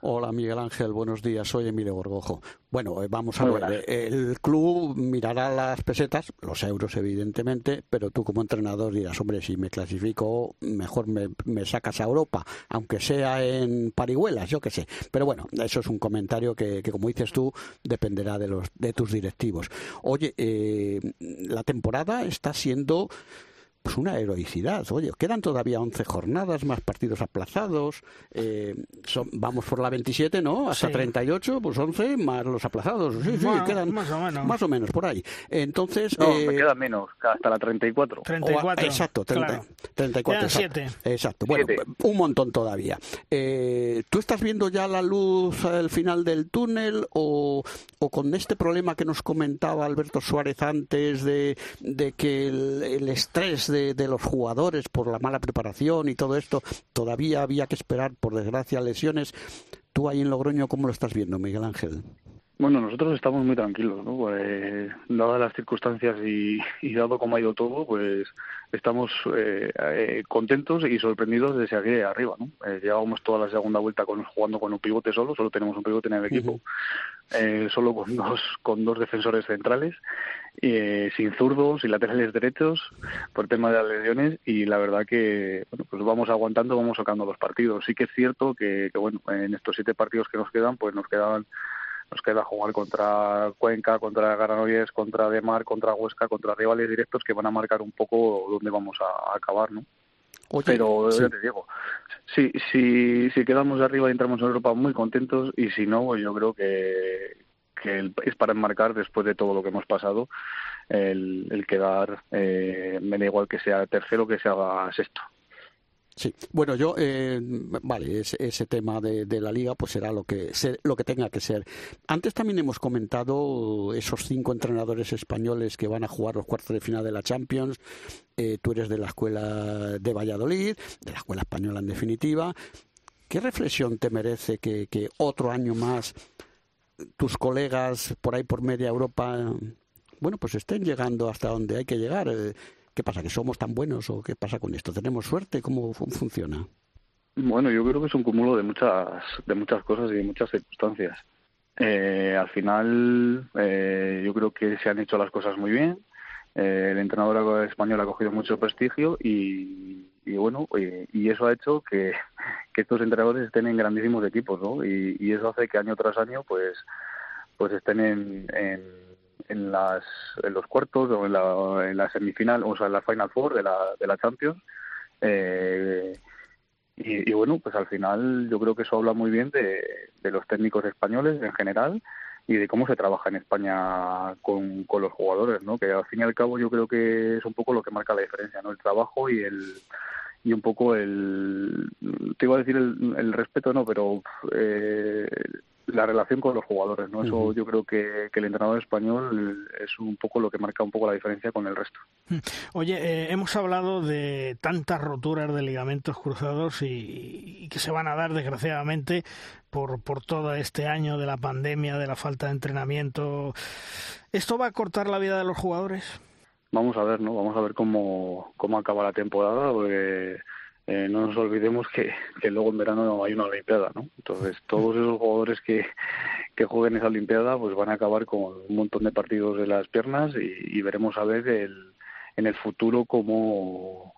Hola Miguel Ángel, buenos días, soy Emilio Gorgojo. Bueno, eh, vamos a ver, eh, el club mirará las pesetas, los euros evidentemente, pero tú como entrenador dirás, hombre, si me clasifico, mejor me, sacas a Europa, aunque sea en parihuelas, yo qué sé. Pero bueno, eso es un comentario que, como dices tú, dependerá de, los, de tus directivos. Oye, eh, la temporada está siendo pues una heroicidad. Oye, quedan todavía 11 jornadas, más partidos aplazados. Eh, son, vamos por la 27, ¿no? Hasta 38, pues 11 más los aplazados. Sí, sí, quedan más o menos. Más o menos, por ahí. Entonces. No, me queda menos, hasta la 34. 34. exacto, 30, 34. Exacto, exacto. Bueno, un montón todavía. Eh, ¿Tú estás viendo ya la luz al final del túnel o, o con este problema que nos comentaba Alberto Suárez antes de, de que el, el estrés de de, los jugadores por la mala preparación y todo esto, todavía había que esperar, por desgracia, lesiones. ¿Tú ahí en Logroño cómo lo estás viendo, Miguel Ángel? Bueno, nosotros estamos muy tranquilos, ¿no? Pues, dadas las circunstancias y, dado cómo ha ido todo, pues estamos eh, eh, contentos y sorprendidos de seguir arriba, ¿no? Eh, llevábamos toda la segunda vuelta con, jugando con un pivote solo, solo tenemos un pivote en el equipo, eh, solo con dos, con dos defensores centrales, sin zurdos y laterales derechos por tema de las lesiones y la verdad que, bueno, pues vamos aguantando, vamos sacando los partidos. Sí que es cierto que, bueno, en estos siete partidos que nos quedan, pues nos quedaban nos queda jugar contra Cuenca, contra Garanoyes, contra Demar, contra Huesca, contra rivales directos que van a marcar un poco dónde vamos a, acabar, ¿no? Pero ya te digo, si, si, si quedamos arriba y entramos en Europa muy contentos y si no, pues yo creo que, que es para enmarcar después de todo lo que hemos pasado el, el quedar, eh, me da igual que sea tercero que sea sexto. Sí, bueno, yo, eh, vale, ese, ese tema de, la liga pues será lo que, lo que tenga que ser. Antes también hemos comentado esos cinco entrenadores españoles que van a jugar los cuartos de final de la Champions. Eh, tú eres de la escuela de Valladolid, de la escuela española en definitiva. ¿Qué reflexión te merece que, que otro año más tus colegas por ahí por media Europa, bueno, pues estén llegando hasta donde hay que llegar? Eh, ¿Qué pasa? ¿Que somos tan buenos o qué pasa con esto? ¿Tenemos suerte? ¿Cómo funciona? Bueno, yo creo que es un cúmulo de muchas, de muchas cosas y de muchas circunstancias. Eh, al final, eh, yo creo que se han hecho las cosas muy bien. Eh, el entrenador español ha cogido mucho prestigio y, bueno, y, eso ha hecho [LAUGHS] que, estos entrenadores estén en grandísimos equipos, ¿no? Y, eso hace que año tras año, pues, pues estén en en, las, en los cuartos o en la, en la semifinal, o sea, en la Final Four de la, de la Champions. Eh, y, bueno, pues al final yo creo que eso habla muy bien de, de, los técnicos españoles en general y de cómo se trabaja en España con, con los jugadores, ¿no? Que al fin y al cabo yo creo que es un poco lo que marca la diferencia, ¿no? El trabajo y el y un poco el te iba a decir el, el respeto no pero eh, la relación con los jugadores, ¿no? Eso yo creo que, el entrenador español es un poco lo que marca un poco la diferencia con el resto. Oye, eh, hemos hablado de tantas roturas de ligamentos cruzados y, que se van a dar desgraciadamente por, por todo este año de la pandemia, de la falta de entrenamiento. ¿Esto va a cortar la vida de los jugadores? Vamos a ver, ¿no? Vamos a ver cómo, cómo acaba la temporada, porque eh, no nos olvidemos que, que, luego en verano hay una Olimpiada, ¿no? Entonces, todos esos jugadores que, que jueguen esa Olimpiada pues van a acabar con un montón de partidos de las piernas y, veremos a ver el, en el futuro cómo,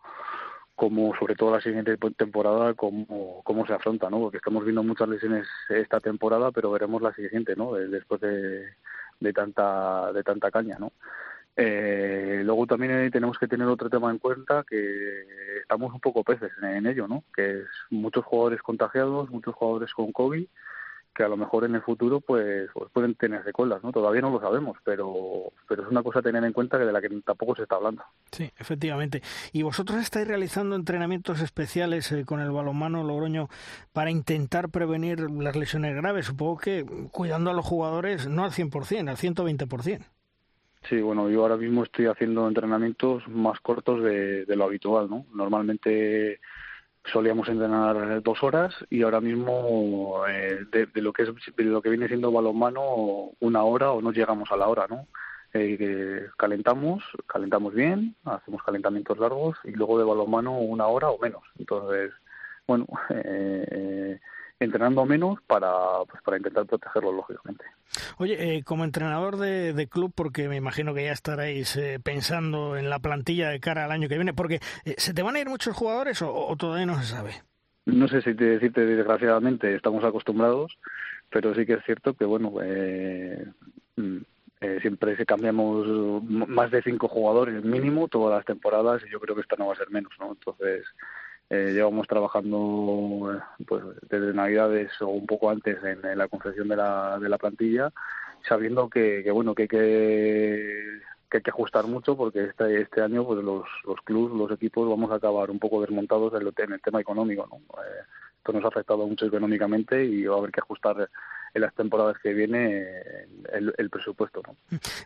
cómo, sobre todo la siguiente temporada, cómo, cómo se afronta, ¿no? Porque estamos viendo muchas lesiones esta temporada, pero veremos la siguiente, ¿no? Después de, de tanta de tanta caña, ¿no? Eh, luego también tenemos que tener otro tema en cuenta que estamos un poco peces en, ello, ¿no? Que es muchos jugadores contagiados, muchos jugadores con COVID que a lo mejor en el futuro pues, pues, pueden tener secuelas, ¿no? Todavía no lo sabemos, pero pero es una cosa a tener en cuenta que de la que tampoco se está hablando. Sí, efectivamente. ¿Y vosotros estáis realizando entrenamientos especiales eh, con el balonmano Logroño para intentar prevenir las lesiones graves? Supongo que cuidando a los jugadores no al 100%, al 120%. Sí, bueno, yo ahora mismo estoy haciendo entrenamientos más cortos de, lo habitual, ¿no? Normalmente solíamos entrenar dos horas y ahora mismo eh, de, lo que es de lo que viene siendo balonmano una hora o no llegamos a la hora, ¿no? Eh, calentamos, calentamos bien, hacemos calentamientos largos y luego de balonmano una hora o menos. Entonces, bueno, [LAUGHS] eh, entrenando menos para, pues, para intentar protegerlo, lógicamente. Oye, eh, como entrenador de, club, porque me imagino que ya estaréis eh, pensando en la plantilla de cara al año que viene, porque eh, ¿se te van a ir muchos jugadores o, todavía no se sabe? No sé si te decirte, desgraciadamente estamos acostumbrados, pero sí que es cierto que, bueno, mm, eh, siempre se cambiamos más de cinco jugadores mínimo todas las temporadas y yo creo que esta no va a ser menos, ¿no? Entonces, eh, llevamos trabajando pues desde Navidades o un poco antes en, la confección de la, de la plantilla, sabiendo que, bueno que hay que, que hay que ajustar mucho porque este, este año pues los, los clubes, los equipos vamos a acabar un poco desmontados en, el tema económico, ¿no? Eh, esto nos ha afectado mucho económicamente y va a haber que ajustar en las temporadas que viene el, presupuesto. ¿no?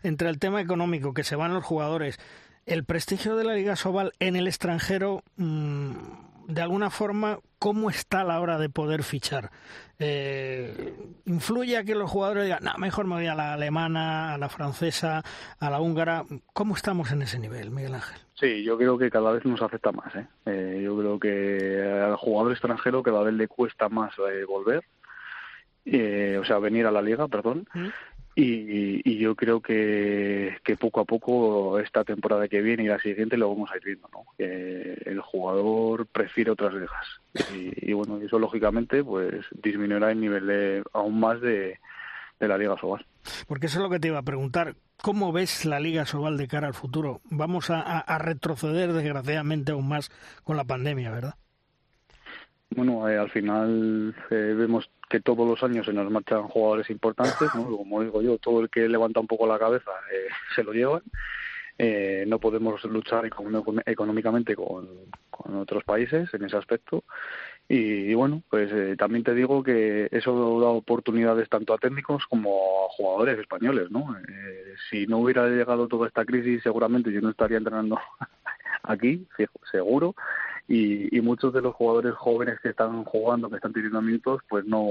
Entre el tema económico, que se van los jugadores, el prestigio de la Liga Sobal en el extranjero, mm, de alguna forma, ¿cómo está la hora de poder fichar? Eh, ¿Influye a que los jugadores digan, no, mejor me voy a la alemana, a la francesa, a la húngara? ¿Cómo estamos en ese nivel, Miguel Ángel? Sí, yo creo que cada vez nos afecta más. ¿eh? Eh, yo creo que al jugador extranjero cada vez le cuesta más volver eh, o sea, venir a la liga, perdón. Y, yo creo que, que, poco a poco esta temporada que viene y la siguiente lo vamos a ir viendo, ¿no? Que el jugador prefiere otras ligas. Y, bueno, eso lógicamente pues disminuirá el nivel aún más de, la Liga Sobal. Porque eso es lo que te iba a preguntar. ¿Cómo ves la Liga Sobal de cara al futuro? Vamos a, retroceder desgraciadamente aún más con la pandemia, ¿verdad? Bueno, eh, al final eh, vemos que todos los años se nos marchan jugadores importantes, ¿no? como digo yo, todo el que levanta un poco la cabeza eh, [LAUGHS] se lo lleva. Eh, no podemos luchar económicamente con, otros países en ese aspecto. Y, bueno, pues eh, también te digo que eso da oportunidades tanto a técnicos como a jugadores españoles, ¿no? si no hubiera llegado toda esta crisis, seguramente yo no estaría entrenando [LAUGHS] aquí, seguro, y, muchos de los jugadores jóvenes que están jugando, que están teniendo minutos, pues no,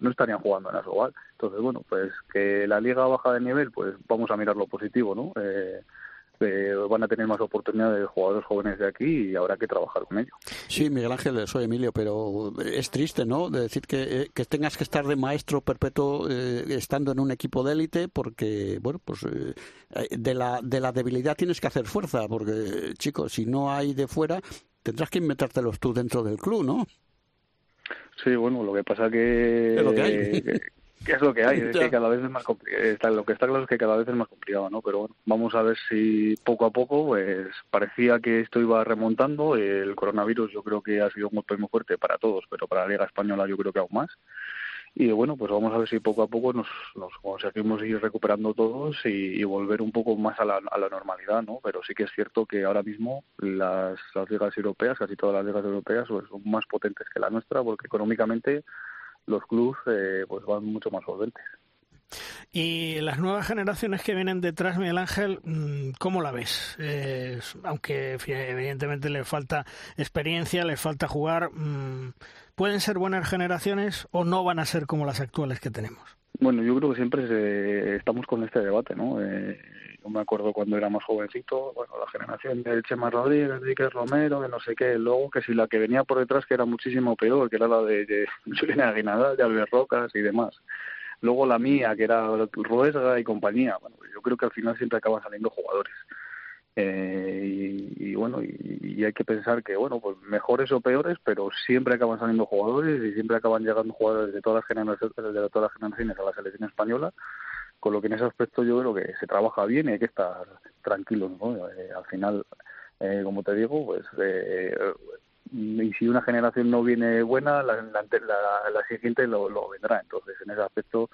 no estarían jugando en Asobal. Entonces, bueno, pues que la liga baja de nivel, pues vamos a mirar lo positivo, ¿no? Eh, eh, van a tener más oportunidades de jugadores jóvenes de aquí y habrá que trabajar con ellos. Sí, Miguel Ángel, soy Emilio, pero es triste, ¿no? De decir que, eh, que tengas que estar de maestro perpetuo estando en un equipo de élite porque, bueno, pues de, la, de la debilidad tienes que hacer fuerza porque, chicos, si no hay de fuera, tendrás que inventártelos tú dentro del club, ¿no? Sí, bueno, lo que pasa que... Es lo que hay. Que, es lo que hay, es [LAUGHS] que cada vez es más complicado. Lo que está claro es que cada vez es más complicado, ¿no? Pero bueno, vamos a ver si poco a poco, pues parecía que esto iba remontando. El coronavirus yo creo que ha sido un golpe muy fuerte para todos, pero para la Liga Española yo creo que aún más y bueno, pues vamos a ver si poco a poco nos, nos conseguimos ir recuperando todos y, volver un poco más a la, a la, normalidad, ¿no? Pero sí que es cierto que ahora mismo las, las ligas europeas, casi todas las ligas europeas, pues son más potentes que la nuestra porque económicamente los clubes eh, pues van mucho más solventes. Y las nuevas generaciones que vienen detrás, Miguel Ángel, mm, ¿cómo la ves? aunque evidentemente les falta experiencia, les falta jugar, mm, ¿pueden ser buenas generaciones o no van a ser como las actuales que tenemos? Bueno, yo creo que siempre estamos con este debate, ¿no? Eh, yo me acuerdo cuando era más jovencito, bueno, la generación de Chema Rodríguez, de Romero, de no sé qué, luego que si la que venía por detrás que era muchísimo peor, que era la de, de [LAUGHS] Julián Aguinaldo, de Albert Rocas y demás. Luego la mía, que era Ruesga y compañía. Bueno, yo creo que al final siempre acaban saliendo jugadores. Eh, y, bueno, y, hay que pensar que, bueno, pues mejores o peores, pero siempre acaban saliendo jugadores y siempre acaban llegando jugadores de todas las generaciones, de todas las generaciones a la selección española, con lo que en ese aspecto yo creo que se trabaja bien y hay que estar tranquilos, ¿no? Eh, al final, eh, como te digo, pues y si una generación no viene buena, la, la, siguiente lo, lo, vendrá. Entonces, en ese aspecto,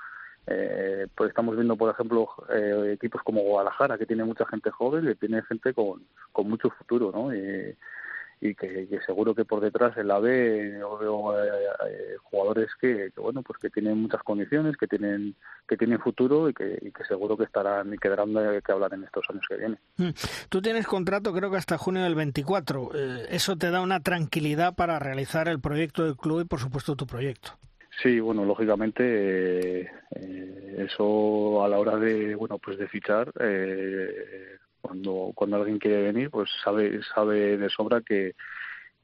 eh, pues estamos viendo, por ejemplo, eh, equipos como Guadalajara, que tiene mucha gente joven, que tiene gente con, con mucho futuro, ¿no? Y, y que, seguro que por detrás en la veo eh, eh, jugadores que, bueno pues que tienen muchas condiciones que tienen que tienen futuro y que, y que seguro que estarán y quedarán de que hablar en estos años que vienen mm. tú tienes contrato creo que hasta junio del 24 eh, eso te da una tranquilidad para realizar el proyecto del club y por supuesto tu proyecto Sí, bueno, lógicamente eso a la hora de bueno pues de fichar eh, cuando, cuando alguien quiere venir, pues sabe, sabe de sobra que,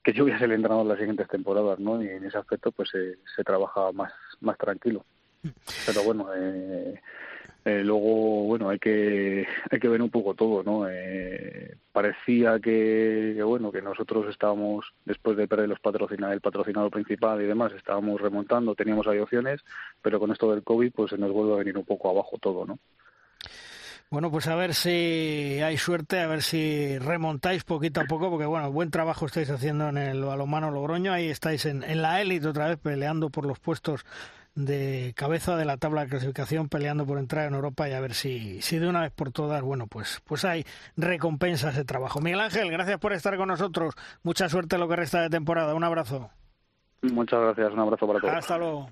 que yo voy a ser el entrenador las siguientes temporadas, ¿no? Y en ese aspecto, pues se trabaja más, más tranquilo. Pero bueno, eh, luego, bueno, hay que, hay que ver un poco todo, ¿no? Eh, parecía que, bueno, que nosotros estábamos, después de perder los patrocinadores, el patrocinador principal y demás, estábamos remontando, teníamos ahí opciones, pero con esto del COVID, pues se nos vuelve a venir un poco abajo todo, ¿no? Bueno, pues a ver si hay suerte, a ver si remontáis poquito a poco, porque bueno, buen trabajo estáis haciendo en el balonmano Logroño, ahí estáis en la élite otra vez peleando por los puestos de cabeza de la tabla de clasificación peleando por entrar en Europa y a ver si, si de una vez por todas, bueno, pues, pues hay recompensa ese trabajo. Miguel Ángel, gracias por estar con nosotros. Mucha suerte en lo que resta de temporada. Un abrazo. Muchas gracias, un abrazo para todos. Hasta luego.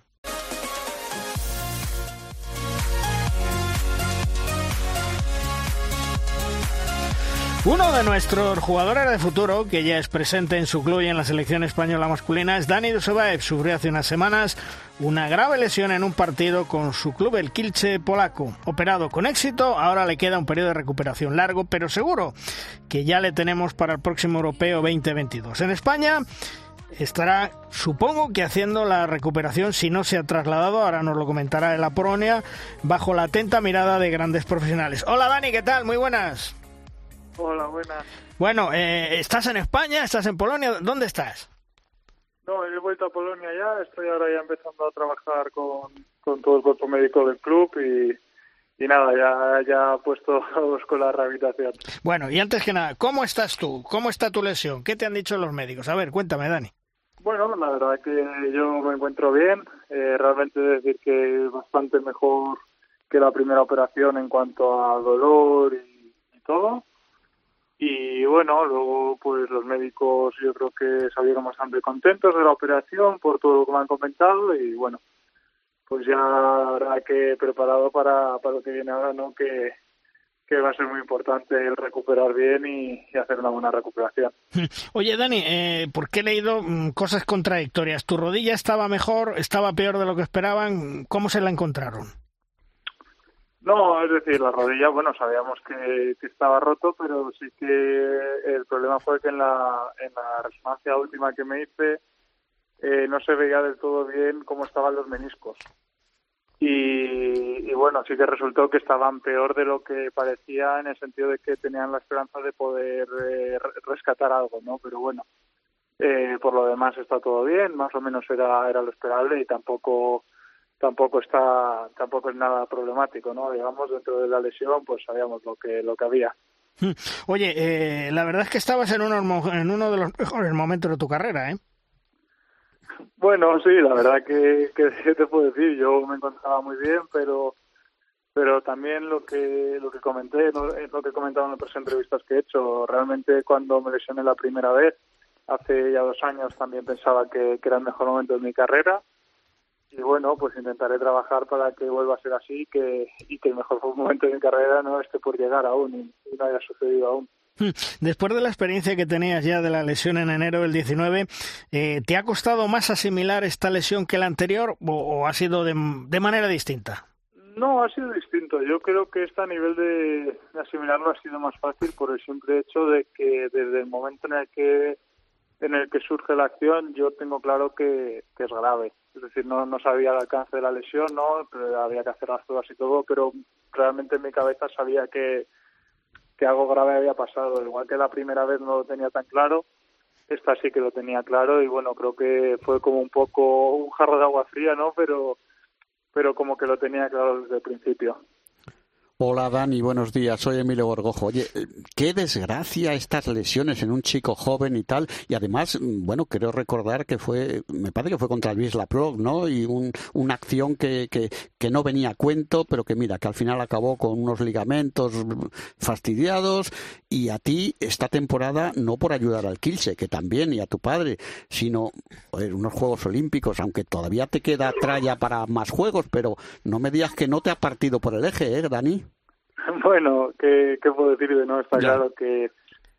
Uno de nuestros jugadores de futuro, que ya es presente en su club y en la selección española masculina, es Dani Dusovaev. Sufrió hace unas semanas una grave lesión en un partido con su club, el Kilche polaco. Operado con éxito, ahora le queda un periodo de recuperación largo, pero seguro que ya le tenemos para el próximo europeo 2022. En España estará, supongo que haciendo la recuperación, si no se ha trasladado, ahora nos lo comentará en la Polonia, bajo la atenta mirada de grandes profesionales. Hola Dani, ¿qué tal? Muy buenas. Hola, buenas. Bueno, eh, ¿estás en España? ¿Estás en Polonia? ¿Dónde estás? No, he vuelto a Polonia ya. Estoy ahora ya empezando a trabajar con, con todo el cuerpo médico del club y, y nada, ya, ya puesto [LAUGHS] con la rehabilitación. Bueno, y antes que nada, ¿cómo estás tú? ¿Cómo está tu lesión? ¿Qué te han dicho los médicos? A ver, cuéntame, Dani. Bueno, la verdad es que yo me encuentro bien. Eh, realmente decir que bastante mejor que la primera operación en cuanto a dolor y, y todo. Y bueno, luego pues los médicos yo creo que salieron bastante contentos de la operación por todo lo que me han comentado y bueno, pues ya habrá que preparado para, para lo que viene ahora, ¿no? Que, que va a ser muy importante el recuperar bien y, y hacer una buena recuperación. [LAUGHS] Oye, Dani, eh, ¿por qué he leído mm, cosas contradictorias? ¿Tu rodilla estaba mejor, estaba peor de lo que esperaban? ¿Cómo se la encontraron? No, es decir, la rodilla, bueno, sabíamos que, estaba roto, pero sí que el problema fue que en la, en la resonancia última que me hice eh, no se veía del todo bien cómo estaban los meniscos. Y, y, bueno, sí que resultó que estaban peor de lo que parecía en el sentido de que tenían la esperanza de poder eh, rescatar algo, ¿no? Pero bueno, eh, por lo demás está todo bien, más o menos era, era lo esperable y tampoco tampoco está tampoco es nada problemático no digamos dentro de la lesión pues sabíamos lo que lo que había. [LAUGHS] Oye eh, la verdad es que estabas en uno en uno de los mejores momentos de tu carrera eh bueno sí la verdad que, que [LAUGHS] ¿qué te puedo decir yo me encontraba muy bien pero pero también lo que lo que comenté lo, lo que he comentado en otras entrevistas que he hecho realmente cuando me lesioné la primera vez hace ya dos años también pensaba que, que era el mejor momento de mi carrera y bueno, pues intentaré trabajar para que vuelva a ser así que, y que el mejor [LAUGHS] momento de mi carrera no esté por llegar aún y, no haya sucedido aún. Hmm. Después de la experiencia que tenías ya de la lesión en enero del 19, eh, ¿te ha costado más asimilar esta lesión que la anterior o, o ha sido de, de, manera distinta? No, ha sido distinto. Yo creo que esta a nivel de, de asimilarlo ha sido más fácil por el simple hecho de que desde el momento en el que en el que surge la acción yo tengo claro que, es grave es decir, no, no sabía el alcance de la lesión, no, pero había que hacer las pruebas y todo, pero realmente en mi cabeza sabía que, que algo grave había pasado. Igual que la primera vez no lo tenía tan claro, esta sí que lo tenía claro y bueno, creo que fue como un poco un jarro de agua fría, ¿no? Pero, pero como que lo tenía claro desde el principio. Hola Dani, buenos días. Soy Emilio Gorgojo. Oye, qué desgracia estas lesiones en un chico joven y tal. Y además, bueno, creo recordar que fue, me parece que fue contra el Wisla Pro, ¿no? Y un, una acción que, que, no venía a cuento, pero que mira, que al final acabó con unos ligamentos fastidiados. Y a ti esta temporada, no por ayudar al Kilse, que también, y a tu padre, sino unos Juegos Olímpicos, aunque todavía te queda tralla para más juegos, pero no me digas que no te ha partido por el eje, ¿eh, Dani? [LAUGHS] Bueno, ¿qué, qué puedo decir de no? Está ya. claro que,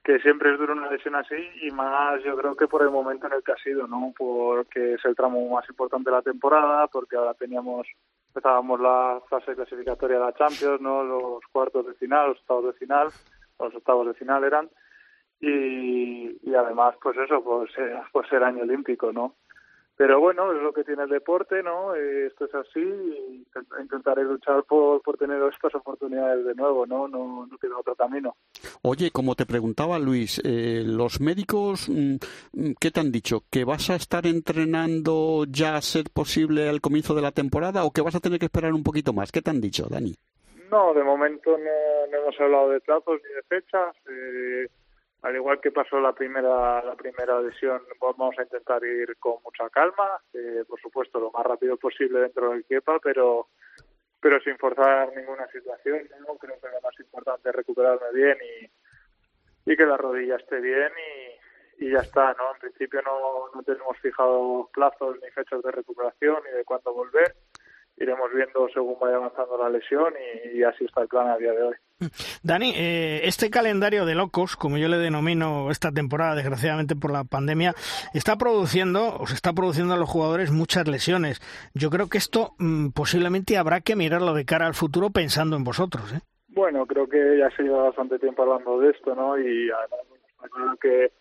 que siempre es duro una lesión así y más yo creo que por el momento en el que ha sido, ¿no? Porque es el tramo más importante de la temporada, porque ahora teníamos, empezábamos la fase clasificatoria de la Champions, ¿no? Los cuartos de final, los octavos de final, los octavos de final eran. Y, y además, pues eso, pues, eh, pues el año olímpico, ¿no? Pero bueno, es lo que tiene el deporte, ¿no? Eh, esto es así y intentaré luchar por, por tener estas oportunidades de nuevo, ¿no? No, no queda otro camino. Oye, como te preguntaba Luis, eh, ¿los médicos qué te han dicho? ¿Que vas a estar entrenando ya a ser posible al comienzo de la temporada o que vas a tener que esperar un poquito más? ¿Qué te han dicho, Dani? No, de momento no, no hemos hablado de plazos ni de fechas. Eh, al igual que pasó la primera la primera lesión, vamos a intentar ir con mucha calma, eh, por supuesto lo más rápido posible dentro del quepa, pero pero sin forzar ninguna situación. ¿no? Creo que lo más importante es recuperarme bien y, y que la rodilla esté bien y, y ya está. ¿no? En principio no, no tenemos fijado plazos ni fechas de recuperación ni de cuándo volver iremos viendo según vaya avanzando la lesión y, así está el plan a día de hoy. Dani, eh, este calendario de locos, como yo le denomino esta temporada, desgraciadamente por la pandemia, está produciendo, o se está produciendo a los jugadores muchas lesiones. Yo creo que esto mm, posiblemente habrá que mirarlo de cara al futuro pensando en vosotros. ¿eh? Bueno, creo que ya se lleva bastante tiempo hablando de esto, ¿no? Y además, que,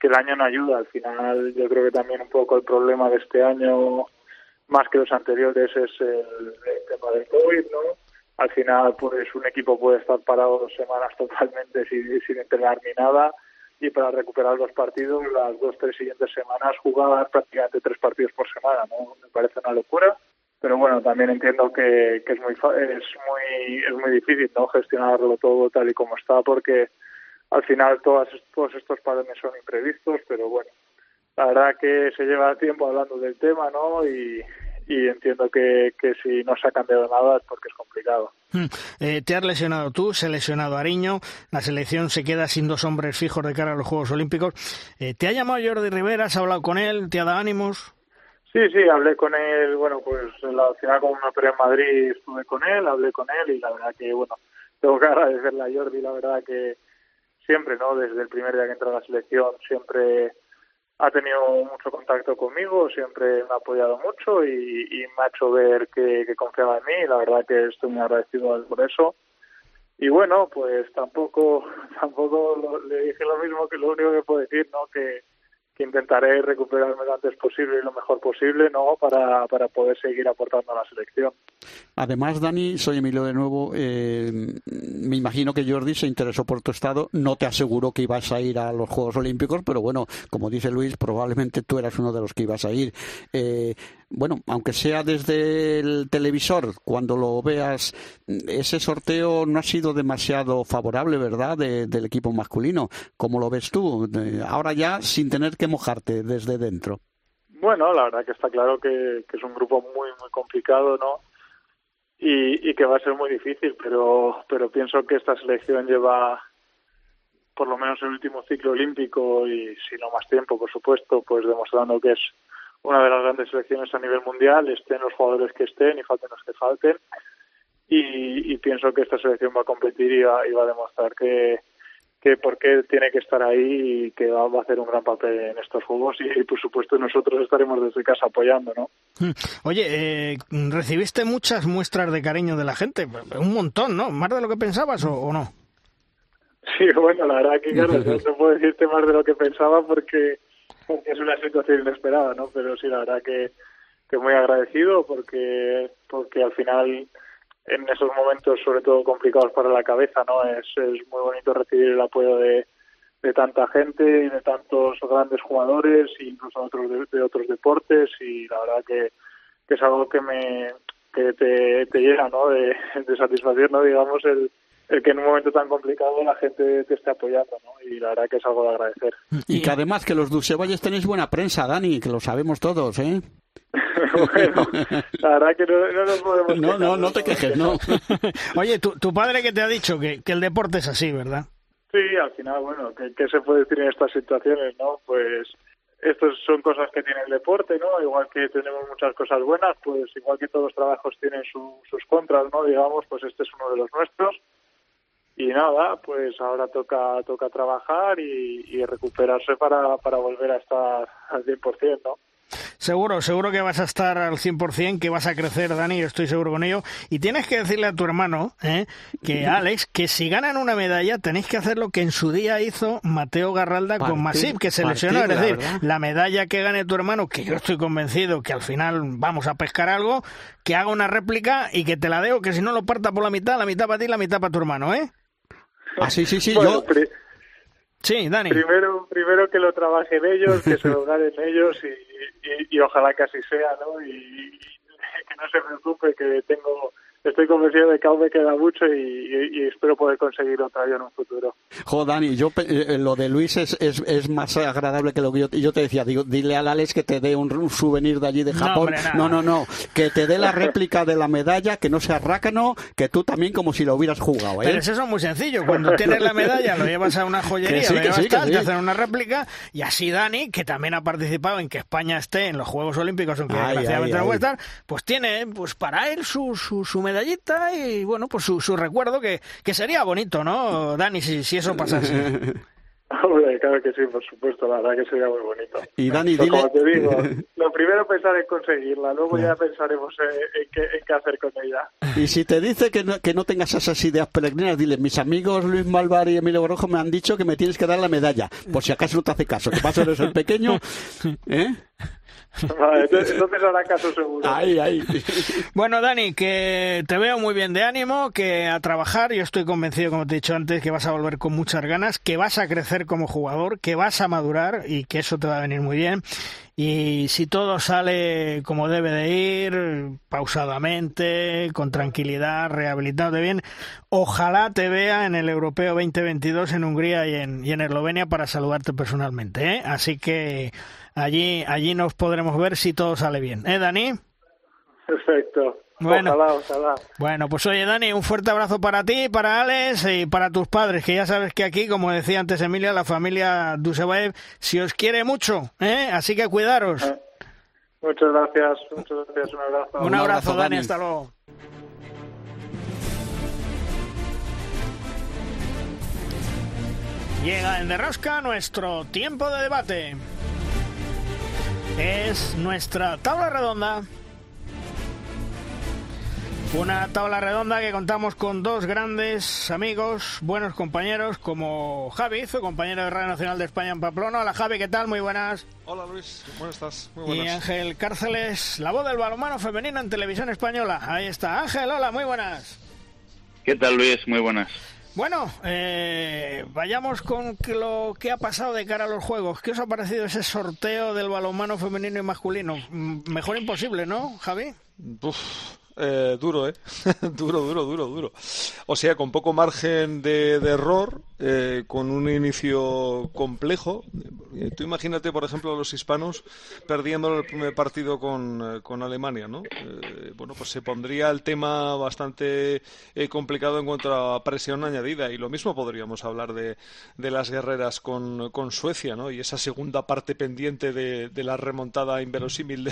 que el año no ayuda. Al final, yo creo que también un poco el problema de este año más que los anteriores es el, tema del COVID, ¿no? Al final, pues un equipo puede estar parado dos semanas totalmente sin, sin entrenar ni nada y para recuperar los partidos, las dos, tres siguientes semanas jugar prácticamente tres partidos por semana, ¿no? Me parece una locura, pero bueno, también entiendo que, que es muy es muy es muy difícil, ¿no? Gestionarlo todo tal y como está porque al final todas, todos estos parones son imprevistos, pero bueno, la verdad que se lleva tiempo hablando del tema, ¿no? Y, entiendo que, que, si no se ha cambiado nada es porque es complicado. Hmm. Eh, te has lesionado tú, se ha lesionado Ariño, la selección se queda sin dos hombres fijos de cara a los Juegos Olímpicos. Eh, ¿Te ha llamado Jordi Rivera? ¿Has hablado con él? ¿Te ha dado ánimos? Sí, sí, hablé con él, bueno, pues la final como una en Madrid estuve con él, hablé con él y la verdad que, bueno, [LAUGHS] tengo que agradecerle a Jordi, la verdad que siempre, ¿no? Desde el primer día que entró a la selección, siempre ha tenido mucho contacto conmigo, siempre me ha apoyado mucho y, me ha hecho ver que, confiaba en mí y la verdad que estoy muy agradecido por eso. Y bueno, pues tampoco [LAUGHS] tampoco le dije lo mismo que lo único que puedo decir, ¿no? Que, que intentaré recuperarme lo antes posible y lo mejor posible, ¿no? Para, para poder seguir aportando a la selección. Además, Dani, soy Emilio de nuevo. Eh, me imagino que Jordi se interesó por tu estado. No te aseguro que ibas a ir a los Juegos Olímpicos, pero bueno, como dice Luis, probablemente tú eras uno de los que ibas a ir. Eh, bueno, aunque sea desde el televisor, cuando lo veas, ese sorteo no ha sido demasiado favorable, ¿verdad?, del equipo masculino. ¿Cómo lo ves tú? ahora ya sin tener que mojarte desde dentro. Bueno, la verdad que está claro que, es un grupo muy, muy complicado, ¿no? y, y que va a ser muy difícil, pero, pero pienso que esta selección lleva por lo menos el último ciclo olímpico y si no más tiempo, por supuesto, pues demostrando que es una de las grandes selecciones a nivel mundial, estén los jugadores que estén y falten los que falten. Y, y pienso que esta selección va a competir y va, y va a demostrar que, que por qué tiene que estar ahí y que va, a hacer un gran papel en estos juegos y, por supuesto nosotros estaremos desde casa apoyando, ¿no? Hmm. Oye, eh, ¿recibiste muchas muestras de cariño de la gente? Un montón, ¿no? ¿Más de lo que pensabas o, no? Sí, bueno, la verdad que claro, [LAUGHS] no puedo decirte más de lo que pensaba porque, es una situación inesperada, ¿no? Pero sí, la verdad que, que muy agradecido porque porque al final en esos momentos, sobre todo complicados para la cabeza, ¿no? Es, es muy bonito recibir el apoyo de, de tanta gente y de tantos grandes jugadores e incluso otros de, otros deportes y la verdad que, que es algo que me que te, llega, ¿no? De, de satisfacción, ¿no? Digamos, el, el que en un momento tan complicado la gente te esté apoyando, ¿no? Y la verdad que es algo de agradecer. Y que además que los Dulcevalles tenéis buena prensa, Dani, que lo sabemos todos, ¿eh? [LAUGHS] bueno, la verdad que no, no nos podemos... No, no, no te quejes, no. [LAUGHS] Oye, tu, tu padre que te ha dicho que, que el deporte es así, ¿verdad? Sí, al final, bueno, ¿qué, ¿qué, se puede decir en estas situaciones, no? Pues estas son cosas que tiene el deporte, ¿no? Igual que tenemos muchas cosas buenas, pues igual que todos los trabajos tienen sus contras, ¿no? Digamos, pues este es uno de los nuestros y nada, pues ahora toca toca trabajar y, y recuperarse para, para volver a estar al 100%, ¿no? Seguro, seguro que vas a estar al 100%, que vas a crecer, Dani, estoy seguro con ello. Y tienes que decirle a tu hermano, ¿eh? que [LAUGHS] Alex, que si ganan una medalla tenéis que hacer lo que en su día hizo Mateo Garralda con Masip, que se lesionó. Es decir, la medalla que gane tu hermano, que yo estoy convencido que al final vamos a pescar algo, que haga una réplica y que te la deo, que si no lo parta por la mitad, la mitad para ti, la mitad para tu hermano, ¿eh? Ah, sí, sí, sí, yo... Sí, Dani. Primero, primero que lo trabajen ellos, que se lo [LAUGHS] ganen ellos y, y, ojalá que así sea, ¿no? Y, que no se preocupe que tengo estoy convencido de que aún me queda mucho y, espero poder conseguir otra yo en un futuro. Jo, Dani, yo, eh, eh, lo de Luis es, es, es, más agradable que lo que yo, yo te decía. Digo, dile a Alex que te dé un, souvenir de allí de Japón. No, no, no, Que te dé la réplica de la medalla, que no sea rácano, que tú también como si lo hubieras jugado. ¿eh? Pero eso es muy sencillo. Cuando tienes la medalla, lo llevas a una joyería, lo llevas te hacen una réplica y así Dani, que también ha participado en que España esté en los Juegos Olímpicos, aunque desgraciadamente no puede estar, pues tiene pues para él su, su, su medallita y bueno, pues su, su recuerdo que, que sería bonito, ¿no, Dani, si, si eso pasase? [LAUGHS] Hombre, claro que sí, por supuesto, la verdad que sería muy bonito. Y Dani, dile... Como te digo, [LAUGHS] lo primero pensar en conseguirla, luego ya pensaremos en, qué, en, qué, hacer con ella. Y si te dice que no, que no tengas esas ideas peregrinas, dile, mis amigos Luis Malvar y Emilio Borrojo me han dicho que me tienes que dar la medalla, por si acaso no te hace caso, que paso eres el pequeño, [LAUGHS] ¿eh? Entonces hará caso seguro. Bueno, Dani, que te veo muy bien de ánimo, que a trabajar, yo estoy convencido, como te he dicho antes, que vas a volver con muchas ganas, que vas a crecer como jugador, que vas a madurar y que eso te va a venir muy bien. Y si todo sale como debe de ir, pausadamente, con tranquilidad, rehabilitado bien, ojalá te vea en el Europeo 2022 en Hungría y en, y en Eslovenia para saludarte personalmente. ¿eh? Así que Allí, allí nos podremos ver si todo sale bien. ¿Eh, Dani? Perfecto. Bueno, ojalá, ojalá. bueno, pues oye, Dani, un fuerte abrazo para ti, para Alex y para tus padres, que ya sabes que aquí, como decía antes Emilia, la familia Dusebaev, si os quiere mucho, ¿eh? Así que cuidaros. Eh, muchas gracias, muchas gracias, un abrazo. Un, abrazo, Dani, hasta luego. Llega en Derrosca nuestro tiempo de debate es nuestra tabla redonda. Una tabla redonda que contamos con dos grandes amigos, buenos compañeros, como Javi, su compañero de Radio Nacional de España en Pamplona. Hola Javi, ¿qué tal? Muy buenas. Hola Luis, ¿cómo estás? Muy buenas. Y Ángel Cárceles, la voz del balonmano femenino en televisión española. Ahí está. Ángel, hola, muy buenas. ¿Qué tal Luis? Muy buenas. Bueno, eh, vayamos con lo que ha pasado de cara a los juegos. ¿Qué os ha parecido ese sorteo del balonmano femenino y masculino? Mm, mejor imposible, ¿no, Javi? Eh, duro, ¿eh? [LAUGHS] duro, duro, duro, duro. O sea, con poco margen de, error, eh, con un inicio complejo. Eh, tú imagínate, por ejemplo, a los hispanos perdiendo el primer partido con, con Alemania, ¿no? bueno, pues se pondría el tema bastante complicado en cuanto a presión añadida. Y lo mismo podríamos hablar de, de las guerreras con, con, Suecia, ¿no? Y esa segunda parte pendiente de, de la remontada inverosímil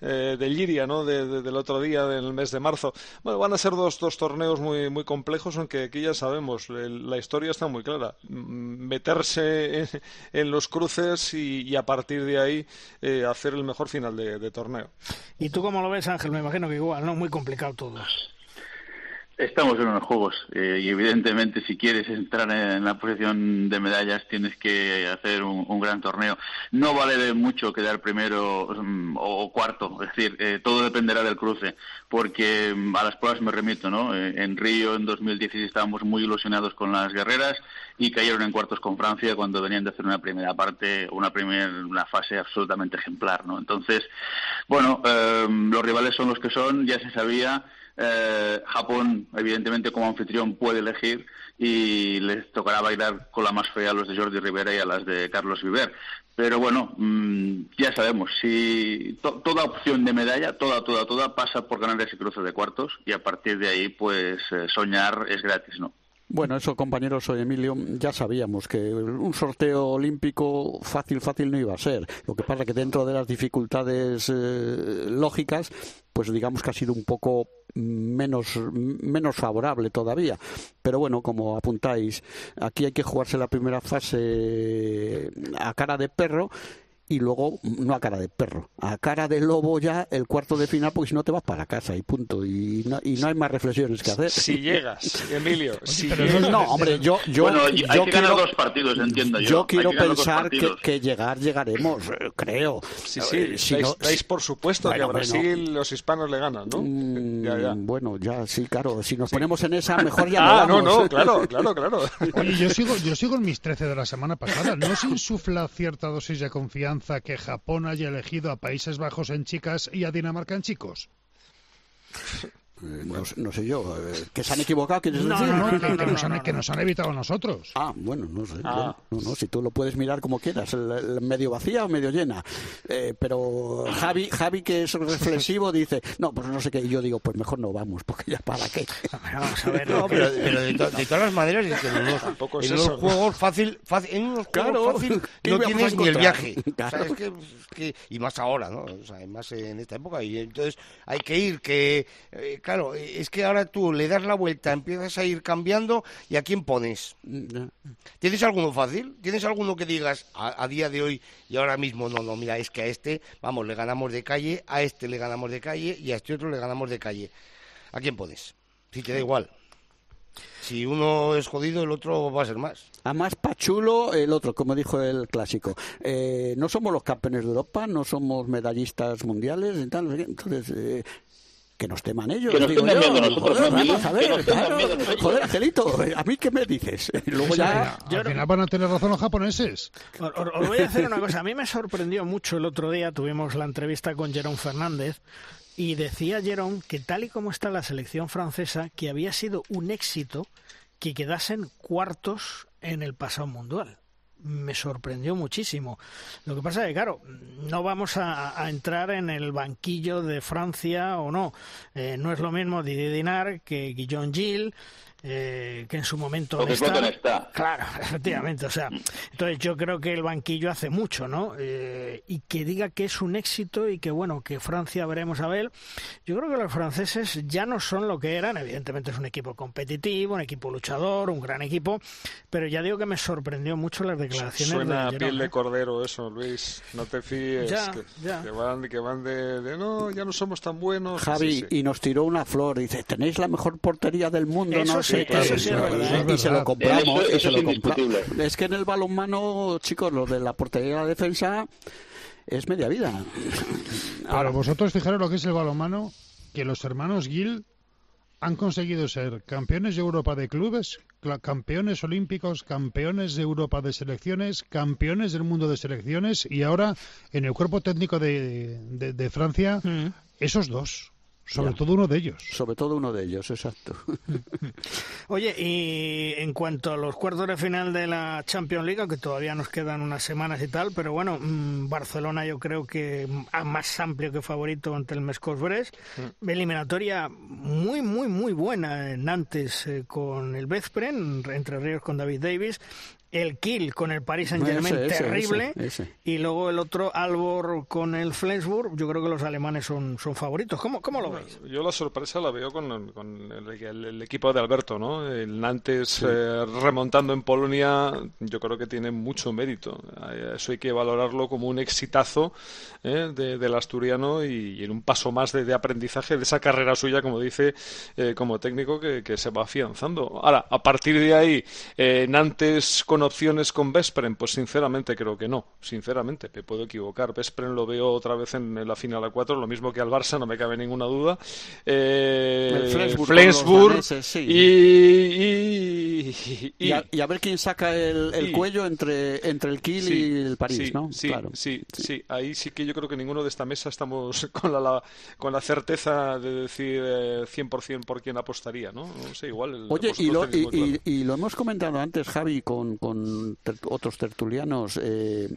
de, de Liria, ¿no? del otro día, del mes de marzo. Bueno, van a ser dos, dos torneos muy, muy complejos, aunque aquí ya sabemos, la historia está muy Meterse en, los cruces y, a partir de ahí eh, hacer el mejor final de, torneo. ¿Y tú cómo lo ves, Ángel? Me imagino que igual, ¿no? Muy complicado todo. Estamos en unos juegos eh, y evidentemente si quieres entrar en la posición de medallas tienes que hacer un, gran torneo. No vale mucho quedar primero mm, o, cuarto, es decir, eh, todo dependerá del cruce, porque mm, a las pruebas me remito, ¿no? Eh, en Río en 2016 estábamos muy ilusionados con las guerreras y cayeron en cuartos con Francia cuando venían de hacer una primera parte, una primera una fase absolutamente ejemplar, ¿no? Entonces, bueno, los rivales son los que son, ya se sabía eh, Japón, evidentemente, como anfitrión puede elegir y les tocará bailar con la más fea a los de Jordi Rivera y a las de Carlos Viver. Pero bueno, mm, ya sabemos, si toda opción de medalla, toda, toda, toda, pasa por ganar ese cruce de cuartos y a partir de ahí, pues eh, soñar es gratis, ¿no? Bueno, eso compañeros, soy Emilio, ya sabíamos que un sorteo olímpico fácil, fácil no iba a ser. Lo que pasa que dentro de las dificultades eh, lógicas, pues digamos que ha sido un poco menos, menos favorable todavía. Pero bueno, como apuntáis, aquí hay que jugarse la primera fase a cara de perro y luego no a cara de perro, a cara de lobo ya el cuarto de final, porque si no te vas para casa y punto. Y no, y no hay más reflexiones que hacer. Si llegas, [LAUGHS] Emilio. Si No, hombre, yo, yo, bueno, hay yo que quiero, dos partidos, entiendo yo. Yo quiero pensar que, que, llegar, llegaremos, eh, creo. Sí, sí, eh, si dais, por supuesto que a Brasil los hispanos le ganan, ¿no? Mm, ya, ya. Bueno, ya, sí, claro. Si nos ponemos en esa, mejor ya [LAUGHS] ah, no, no, claro, claro, claro. Oye, yo sigo, [LAUGHS] yo sigo en mis 13 de la semana pasada. ¿No se insufla cierta dosis de confianza que Japón haya elegido a Países Bajos en chicas y a Dinamarca en chicos? Eh, no, sé yo. Eh, ¿Que se han equivocado? ¿Quieres no, decir? No, que, nos han, que, nos han, evitado a nosotros. Ah, bueno, no sé. Ah. no, no, si tú lo puedes mirar como quieras, medio vacía o medio llena. Eh, pero Javi, Javi, que es reflexivo, [LAUGHS] dice, no, pues no sé qué. Y yo digo, pues mejor no vamos, porque ya para qué. [LAUGHS] Vamos a ver. No, pero, pero de, todas las maneras, es que en unos, en unos juegos fácil, fácil, en unos claro, fácil [LAUGHS] no tienes ni el viaje. Claro. O sea, es que, y más ahora, ¿no? O sea, más en esta época. Y entonces hay que ir, que claro, es que ahora tú le das la vuelta, empiezas a ir cambiando y ¿a quién pones? ¿Tienes alguno fácil? ¿Tienes alguno que digas a, día de hoy y ahora mismo, no, no, mira, es que a este, vamos, le ganamos de calle, a este le ganamos de calle y a este otro le ganamos de calle? ¿A quién pones? Si te da igual. Si uno es jodido, el otro va a ser más. A más pachulo, el otro, como dijo el clásico. Eh, no somos los campeones de Europa, no somos medallistas mundiales, entonces eh, que nos teman ellos. Que nos digo yo. nosotros, joder, vamos a ver, joder, Angelito, ¿a mí qué me dices? [LAUGHS] luego ya... al final van a tener razón los japoneses. Os, os voy a decir una cosa, a mí me sorprendió mucho el otro día, tuvimos la entrevista con Jerón Fernández, y decía Jerón que tal y como está la selección francesa, que había sido un éxito que quedasen cuartos en el pasado mundial me sorprendió muchísimo. Lo que pasa es que, claro, no vamos a, entrar en el banquillo de Francia o no. Eh, no es lo mismo Didier Dinar que Guillaume Gilles, eh, que en su momento está. Claro, [LAUGHS] efectivamente. O sea, entonces yo creo que el banquillo hace mucho, ¿no? Eh, y que diga que es un éxito y que bueno, que Francia veremos a ver. Yo creo que los franceses ya no son lo que eran. Evidentemente es un equipo competitivo, un equipo luchador, un gran equipo. Pero ya digo que me sorprendió mucho las declaraciones. Suena a piel de cordero eso, Luis. No te fíes. que, van, que van de, no, ya no somos tan buenos. Javi, y nos tiró una flor. Dice, tenéis la mejor portería del mundo, ¿no? Sí, y se lo compramos. es, que en el balonmano, chicos, lo de la portería y la defensa es media vida. Para vosotros, fijaros lo que es el balonmano, que los hermanos Gil han conseguido ser campeones de Europa de clubes, campeones olímpicos, campeones de Europa de selecciones, campeones del mundo de selecciones y ahora en el cuerpo técnico de, de, Francia, mm. esos dos. Sobre todo uno de ellos. Sobre todo uno de ellos, exacto. [LAUGHS] Oye, y en cuanto a los cuartos de final de la Champions League, que todavía nos quedan unas semanas y tal, pero bueno, mm, Barcelona yo creo que más amplio que favorito ante el Mescos Brest. Mm. Eliminatoria muy, muy, muy buena en Nantes eh, con el Bezpren, entre Ríos con David Davis el Kill con el Paris Saint Germain terrible y luego el otro Albor con el Flensburg yo creo que los alemanes son, son favoritos ¿Cómo, ¿cómo lo veis? yo la sorpresa la veo con, con el, equipo de Alberto ¿no? el Nantes eh, remontando en Polonia yo creo que tiene mucho mérito eso hay que valorarlo como un exitazo ¿eh? del asturiano y, en un paso más de, aprendizaje de esa carrera suya como dice eh, como técnico que, que, se va afianzando ahora a partir de ahí Nantes con opciones con Vespren? Pues sinceramente creo que no. Sinceramente, me puedo equivocar. Vespren lo veo otra vez en, la final a 4, lo mismo que al Barça, no me cabe ninguna duda. Eh, Flensburg, y, y, a, ver quién saca el, cuello entre, entre el Kiel y el París, ¿no? Sí, claro. sí, sí, Ahí sí que yo creo que ninguno de esta mesa estamos [LAUGHS] con la, con la certeza de decir 100% eh, por quién apostaría, ¿no? No sé, igual. Oye, y lo, y, lo hemos comentado antes, Javi, con con otros tertulianos. Eh,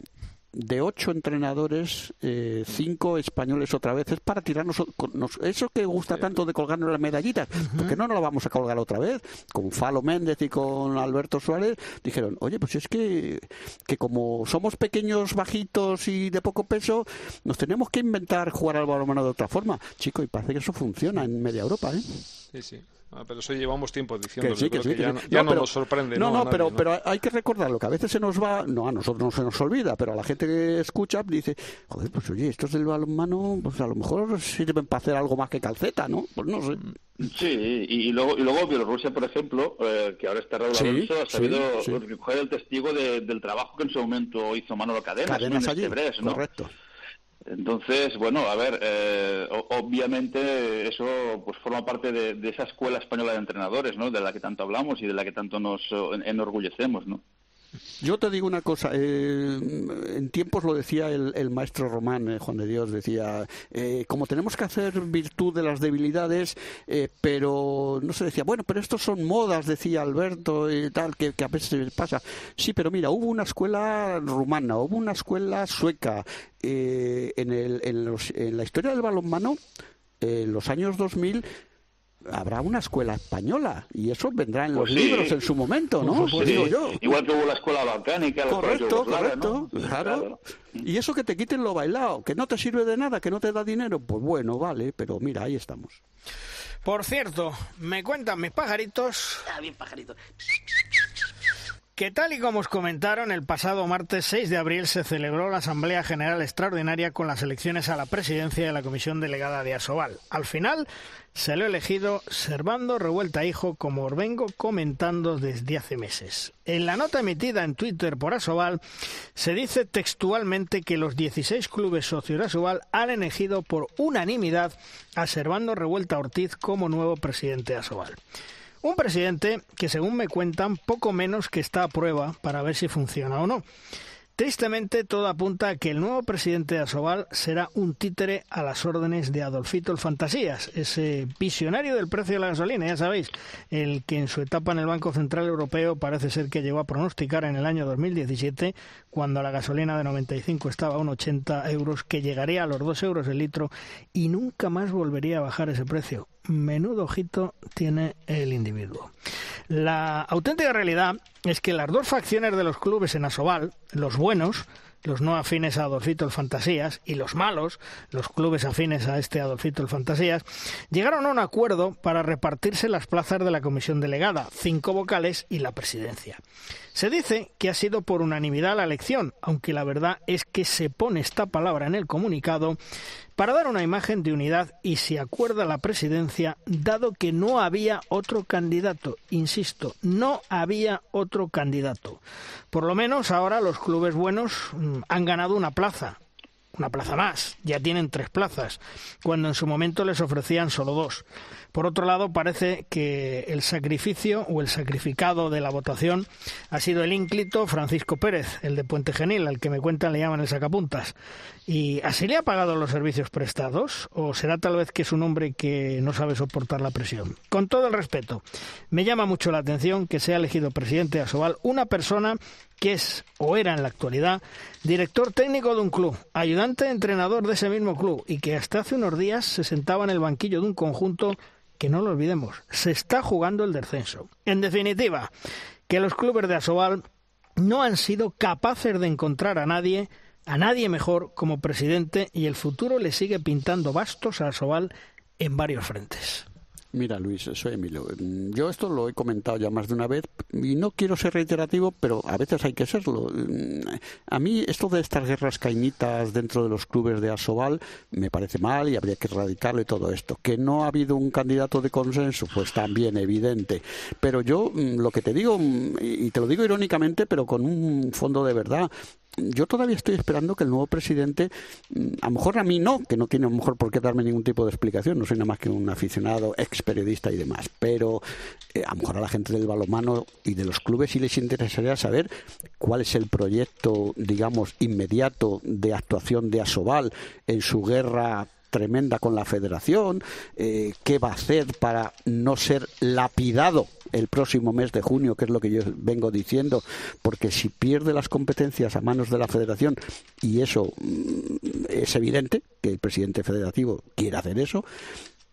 de ocho entrenadores, eh, cinco españoles otra vez. Es para tirarnos eso que gusta tanto de colgarnos las medallitas. porque no nos lo vamos a colgar otra vez? Con Falo Méndez y con Alberto Suárez dijeron, oye, pues es que, que como somos pequeños, bajitos y de poco peso, nos tenemos que inventar jugar al balonmano de otra forma. Chico, y parece que eso funciona en media Europa, ¿eh? Sí, sí. Ah, pero eso llevamos tiempo diciendo que, ya, no, nos sorprende. No, no, pero, pero hay que recordarlo, que a veces se nos va, no, a nosotros no se nos olvida, pero a la gente que escucha dice, joder, pues oye, estos del balonmano, pues a lo mejor sirven para hacer algo más que calceta, ¿no? Pues no sé. Sí, y, luego, y luego Bielorrusia, por ejemplo, eh, que ahora está Raúl Alonso, ha sabido recoger el testigo del trabajo que en su momento hizo Manolo Cadenas, Cadenas allí, ¿no? correcto. Entonces, bueno, a ver, eh, obviamente eso pues forma parte de, esa escuela española de entrenadores, ¿no? De la que tanto hablamos y de la que tanto nos enorgullecemos, ¿no? Yo te digo una cosa, eh, en tiempos lo decía el, maestro román, eh, Juan de Dios, decía, eh, como tenemos que hacer virtud de las debilidades, pero no se decía, bueno, pero estos son modas, decía Alberto y tal, que, a veces pasa. Sí, pero mira, hubo una escuela rumana, hubo una escuela sueca, en, el, en, en la historia del balonmano, en los años 2000 habrá una escuela española y eso vendrá en los pues libros en su momento, ¿no? Pues digo yo. Igual que hubo la escuela balcánica, correcto, correcto, claro. Y eso que te quiten lo bailado, que no te sirve de nada, que no te da dinero, pues bueno, vale, pero mira, ahí estamos. Por cierto, me cuentan mis pajaritos. Ah, bien pajaritos que tal y como os comentaron, el pasado martes 6 de abril se celebró la Asamblea General Extraordinaria con las elecciones a la presidencia de la Comisión Delegada de Asobal. Al final se lo elegido Servando Revuelta Hijo, como os vengo comentando desde hace meses. En la nota emitida en Twitter por Asobal se dice textualmente que los 16 clubes socios de Asobal han elegido por unanimidad a Servando Revuelta Ortiz como nuevo presidente de Asobal. Un presidente que, según me cuentan, poco menos que está a prueba para ver si funciona o no. Tristemente, todo apunta a que el nuevo presidente de Asobal será un títere a las órdenes de Adolfito el Fantasías, ese visionario del precio de la gasolina, ya sabéis, el que en su etapa en el Banco Central Europeo parece ser que llegó a pronosticar en el año 2017, cuando la gasolina de 95 estaba a 1,80 euros, que llegaría a los 2 euros el litro y nunca más volvería a bajar ese precio menudo ojito tiene el individuo. La auténtica realidad es que las dos facciones de los clubes en Asobal, los buenos, los no afines a Adolfito el Fantasías, y los malos, los clubes afines a este Adolfito el Fantasías, llegaron a un acuerdo para repartirse las plazas de la comisión delegada, cinco vocales y la presidencia. Se dice que ha sido por unanimidad la elección, aunque la verdad es que se pone esta palabra en el comunicado para dar una imagen de unidad y se acuerda la presidencia, dado que no había otro candidato. Insisto, no había otro candidato. Por lo menos ahora los clubes buenos mm, han ganado una plaza, una plaza más, ya tienen tres plazas, cuando en su momento les ofrecían solo dos. Por otro lado, parece que el sacrificio o el sacrificado de la votación ha sido el ínclito Francisco Pérez, el de Puente Genil, al que me cuentan le llaman el sacapuntas. ¿Y así le ha pagado los servicios prestados? ¿O será tal vez que es un hombre que no sabe soportar la presión? Con todo el respeto, me llama mucho la atención que sea elegido presidente de Asobal una persona que es o era en la actualidad director técnico de un club, ayudante entrenador de ese mismo club y que hasta hace unos días se sentaba en el banquillo de un conjunto que no lo olvidemos, se está jugando el descenso. En definitiva, que los clubes de Asobal no han sido capaces de encontrar a nadie, a nadie mejor como presidente y el futuro le sigue pintando bastos a Asobal en varios frentes. Mira, Luis, soy Emilio. Yo esto lo he comentado ya más de una vez y no quiero ser reiterativo, pero a veces hay que serlo. A mí esto de estas guerras cainitas dentro de los clubes de Asobal me parece mal y habría que erradicarlo y todo esto. Que no ha habido un candidato de consenso, pues también evidente. Pero yo mm, lo que te digo, mm, y te lo digo irónicamente, pero con un fondo de verdad, yo todavía estoy esperando que el nuevo presidente, mm, a lo mejor a mí no, que no tiene a lo mejor por qué darme ningún tipo de explicación, no soy nada más que un aficionado, ex periodista y demás, pero eh, a lo mejor a la gente del balomano y de los clubes sí les interesaría saber cuál es el proyecto, digamos, inmediato de actuación de Asobal en su guerra tremenda con la federación, eh, qué va a hacer para no ser lapidado el próximo mes de junio, que es lo que yo vengo diciendo, porque si pierde las competencias a manos de la federación, y eso mm, es evidente que el presidente federativo quiere hacer eso,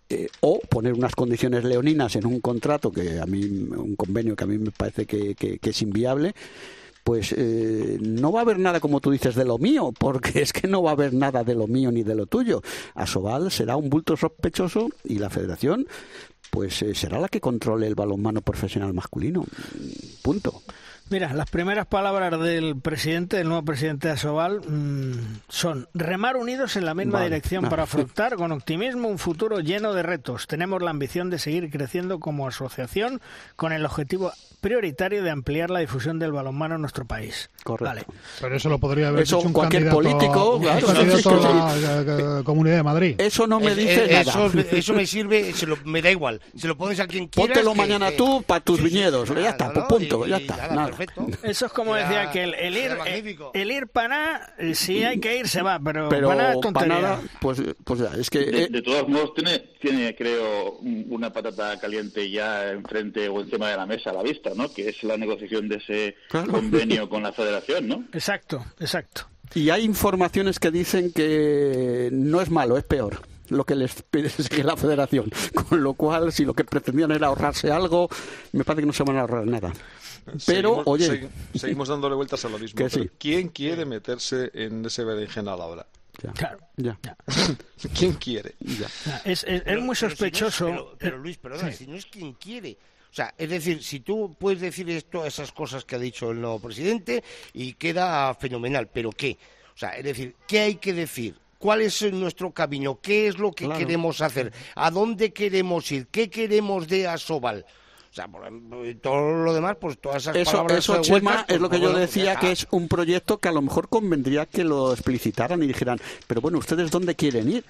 eh, o poner unas condiciones leoninas en un contrato que a mí un convenio que a mí me parece que es inviable pues eh, no va a haber nada, como tú dices, de lo mío, porque [LAUGHS] es que no va a haber nada de lo mío ni de lo tuyo. Asobal será un bulto sospechoso y la federación pues eh, será la que controle el balonmano profesional masculino. Punto. Mira, las primeras palabras del presidente, del nuevo presidente de Asobal, mm, son remar unidos en la misma dirección para [LAUGHS] afrontar con optimismo un futuro lleno de retos. Tenemos la ambición de seguir creciendo como asociación con el objetivo prioritario de ampliar la difusión del balonmano en nuestro país. Correcto. Pero eso lo podría haber hecho un cualquier político, claro, la, Comunidad de Madrid. Eso no me dice nada. Eso, me sirve, se lo, me da igual. Se lo pones a quien quiera. Póntelo mañana tú para tus viñedos. ya está, punto, ya está. nada. perfecto. Eso es como decía que el, ir, el, ir para si hay que ir se va, pero, pero para nada, pues, pues ya, es que... De, eh, todos modos, tiene, tiene, creo, una patata caliente ya enfrente o encima de la mesa a la vista, ¿no? Que es la negociación de ese convenio con la federación, ¿no? Exacto, exacto. Y hay informaciones que dicen que no es malo, es peor lo que les pide [LAUGHS] la federación. Con lo cual, si lo que pretendían era ahorrarse algo, me parece que no se van a ahorrar nada. Pero, oye. seguimos dándole vueltas a lo mismo. ¿Quién quiere meterse en ese berenjenal ahora? Claro, ya. [LAUGHS] ¿Quién quiere? Es, muy sospechoso. Pero, Luis, perdona, si no es quien quiere. O sea, es decir, si tú puedes decir esto, esas cosas que ha dicho el nuevo presidente y queda fenomenal, pero ¿qué? O sea, es decir, ¿qué hay que decir? ¿Cuál es nuestro camino? ¿Qué es lo que queremos hacer? ¿A dónde queremos ir? ¿Qué queremos de Asobal? O sea, todo lo demás, pues todas esas eso, palabras Eso, Chema, es lo pues que yo decía, que es un proyecto que a lo mejor convendría que lo explicitaran y dijeran, pero bueno, ¿ustedes dónde quieren ir?